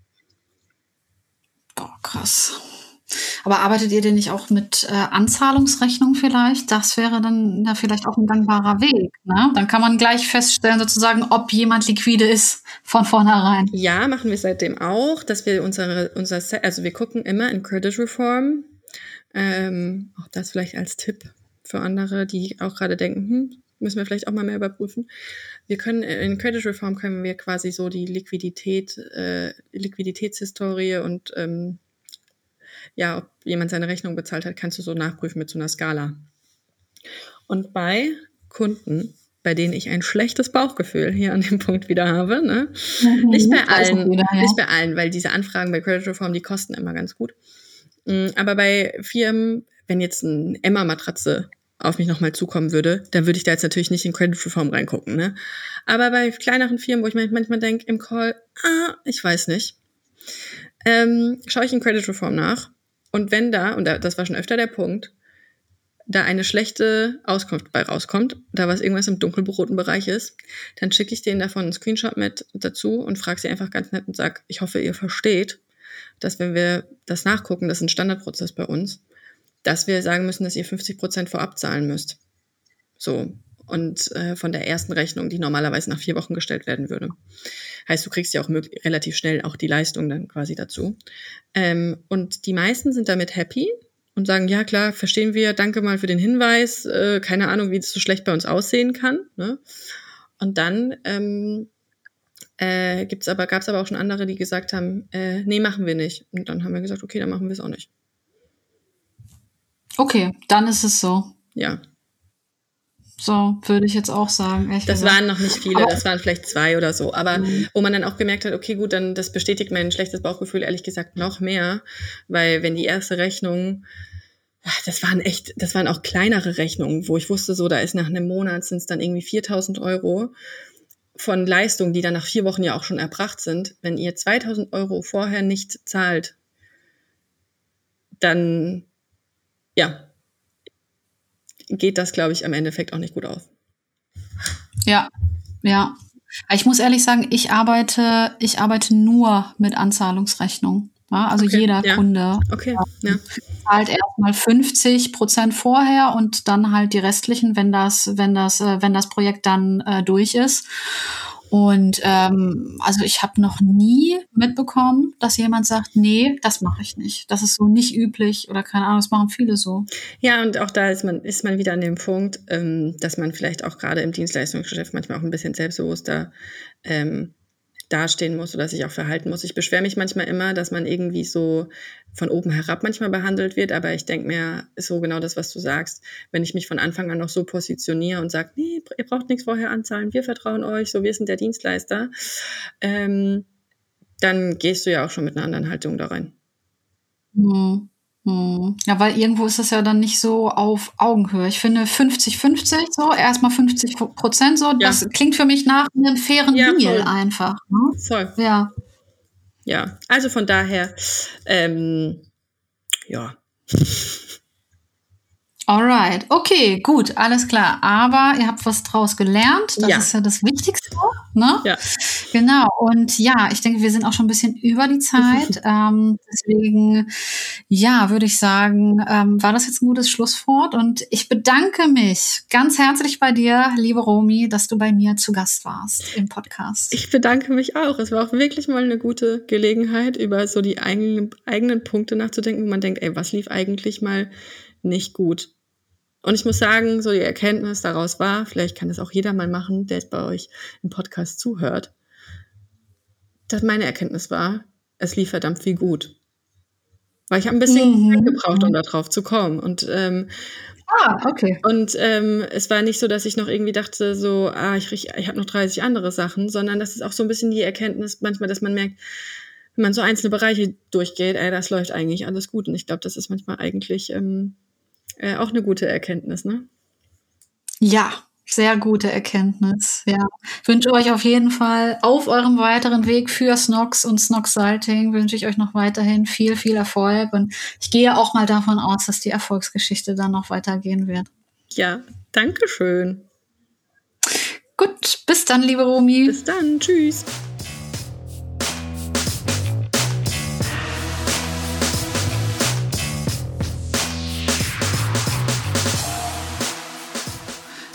Boah, krass. Aber arbeitet ihr denn nicht auch mit äh, Anzahlungsrechnung vielleicht? Das wäre dann ja vielleicht auch ein gangbarer Weg. Ne? Dann kann man gleich feststellen, sozusagen, ob jemand liquide ist von vornherein.
Ja, machen wir seitdem auch, dass wir unsere, unser, also wir gucken immer in Credit Reform. Ähm, auch das vielleicht als Tipp für andere, die auch gerade denken, hm, müssen wir vielleicht auch mal mehr überprüfen. Wir können in Credit Reform können wir quasi so die Liquidität, äh, Liquiditätshistorie und ähm, ja, ob jemand seine Rechnung bezahlt hat, kannst du so nachprüfen mit so einer Skala. Und bei Kunden, bei denen ich ein schlechtes Bauchgefühl hier an dem Punkt wieder habe, ne? Mhm, nicht bei allen, wieder, ja. nicht bei allen, weil diese Anfragen bei Credit Reform, die kosten immer ganz gut. Mm, aber bei Firmen, wenn jetzt ein Emma-Matratze auf mich nochmal zukommen würde, dann würde ich da jetzt natürlich nicht in Credit Reform reingucken, ne? Aber bei kleineren Firmen, wo ich manchmal denke im Call, ah, ich weiß nicht, ähm, schaue ich in Credit Reform nach und wenn da, und das war schon öfter der Punkt, da eine schlechte Auskunft bei rauskommt, da was irgendwas im dunkelroten Bereich ist, dann schicke ich denen davon einen Screenshot mit dazu und frage sie einfach ganz nett und sag, ich hoffe, ihr versteht, dass wenn wir das nachgucken, das ist ein Standardprozess bei uns, dass wir sagen müssen, dass ihr 50 Prozent vorab zahlen müsst. So. Und äh, von der ersten Rechnung, die normalerweise nach vier Wochen gestellt werden würde. Heißt, du kriegst ja auch relativ schnell auch die Leistung dann quasi dazu. Ähm, und die meisten sind damit happy und sagen, ja klar, verstehen wir, danke mal für den Hinweis, äh, keine Ahnung, wie das so schlecht bei uns aussehen kann. Ne? Und dann ähm, äh, gibt's aber, gab es aber auch schon andere, die gesagt haben, äh, nee, machen wir nicht. Und dann haben wir gesagt, okay, dann machen wir es auch nicht.
Okay, dann ist es so.
Ja.
So würde ich jetzt auch sagen.
das gesagt. waren noch nicht viele, aber das waren vielleicht zwei oder so. Aber mhm. wo man dann auch gemerkt hat, okay, gut, dann das bestätigt mein schlechtes Bauchgefühl ehrlich gesagt noch mehr, weil wenn die erste Rechnung, das waren echt, das waren auch kleinere Rechnungen, wo ich wusste, so da ist nach einem Monat sind es dann irgendwie 4000 Euro von Leistungen, die dann nach vier Wochen ja auch schon erbracht sind. Wenn ihr 2000 Euro vorher nicht zahlt, dann ja, geht das, glaube ich, am Endeffekt auch nicht gut aus.
Ja, ja. Ich muss ehrlich sagen, ich arbeite, ich arbeite nur mit Anzahlungsrechnung. Ja, also okay, jeder ja. Kunde
okay, ja.
zahlt erstmal 50 Prozent vorher und dann halt die restlichen, wenn das, wenn das, äh, wenn das Projekt dann äh, durch ist. Und ähm, also ich habe noch nie mitbekommen, dass jemand sagt, nee, das mache ich nicht. Das ist so nicht üblich oder keine Ahnung, das machen viele so.
Ja, und auch da ist man, ist man wieder an dem Punkt, ähm, dass man vielleicht auch gerade im Dienstleistungsgeschäft manchmal auch ein bisschen selbstbewusster ähm, dastehen muss oder sich auch verhalten muss. Ich beschwere mich manchmal immer, dass man irgendwie so von oben herab manchmal behandelt wird, aber ich denke mir, so genau das, was du sagst. Wenn ich mich von Anfang an noch so positioniere und sage, nee, ihr braucht nichts vorher anzahlen, wir vertrauen euch, so wir sind der Dienstleister, ähm, dann gehst du ja auch schon mit einer anderen Haltung da rein.
Mhm. Hm. Ja, weil irgendwo ist es ja dann nicht so auf Augenhöhe. Ich finde 50-50 so, erstmal 50 Prozent so, ja. das klingt für mich nach einem fairen ja, Deal voll. einfach. Ne?
Voll.
Ja.
Ja, also von daher, ähm, ja.
Alright, okay, gut, alles klar. Aber ihr habt was draus gelernt. Das ja. ist ja das Wichtigste. Ne?
Ja.
Genau. Und ja, ich denke, wir sind auch schon ein bisschen über die Zeit. ähm, deswegen, ja, würde ich sagen, ähm, war das jetzt ein gutes Schlusswort. Und ich bedanke mich ganz herzlich bei dir, liebe Romi, dass du bei mir zu Gast warst im Podcast.
Ich bedanke mich auch. Es war auch wirklich mal eine gute Gelegenheit, über so die eigenen, eigenen Punkte nachzudenken, wo man denkt, ey, was lief eigentlich mal nicht gut. Und ich muss sagen, so die Erkenntnis daraus war, vielleicht kann das auch jeder mal machen, der jetzt bei euch im Podcast zuhört, dass meine Erkenntnis war, es lief verdammt viel gut. Weil ich habe ein bisschen mhm. gebraucht, um darauf zu kommen. Und ähm,
Ah, okay.
Und ähm, es war nicht so, dass ich noch irgendwie dachte, so, ah, ich, ich habe noch 30 andere Sachen, sondern das ist auch so ein bisschen die Erkenntnis manchmal, dass man merkt, wenn man so einzelne Bereiche durchgeht, ey, das läuft eigentlich alles gut. Und ich glaube, das ist manchmal eigentlich ähm, äh, auch eine gute Erkenntnis, ne?
Ja, sehr gute Erkenntnis. Ja, wünsche euch auf jeden Fall auf eurem weiteren Weg für Snox und Snox Salting wünsche ich euch noch weiterhin viel, viel Erfolg und ich gehe auch mal davon aus, dass die Erfolgsgeschichte dann noch weitergehen wird.
Ja, danke schön.
Gut, bis dann, liebe Romi.
Bis dann, tschüss.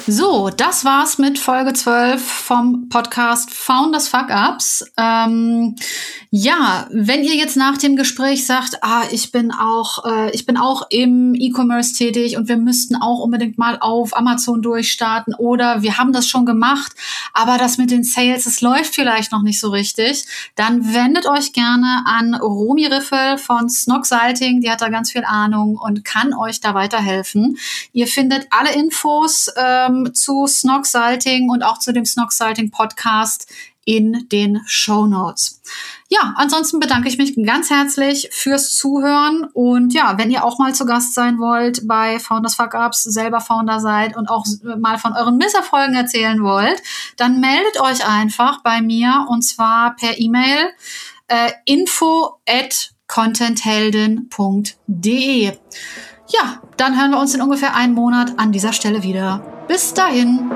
So, das war's mit Folge 12 vom Podcast Founders Fuck Ups. Ähm, ja, wenn ihr jetzt nach dem Gespräch sagt, ah, ich bin auch, äh, ich bin auch im E-Commerce tätig und wir müssten auch unbedingt mal auf Amazon durchstarten oder wir haben das schon gemacht, aber das mit den Sales, es läuft vielleicht noch nicht so richtig, dann wendet euch gerne an Romy Riffel von Snog Salting, die hat da ganz viel Ahnung und kann euch da weiterhelfen. Ihr findet alle Infos ähm, zu Snog Salting und auch zu dem Snog Salting Podcast in den Show Notes. Ja, ansonsten bedanke ich mich ganz herzlich fürs Zuhören und ja, wenn ihr auch mal zu Gast sein wollt bei Founders Fuck Ups, selber Founder seid und auch mal von euren Misserfolgen erzählen wollt, dann meldet euch einfach bei mir und zwar per E-Mail äh, info at contenthelden.de. Ja, dann hören wir uns in ungefähr einem Monat an dieser Stelle wieder. Bis dahin.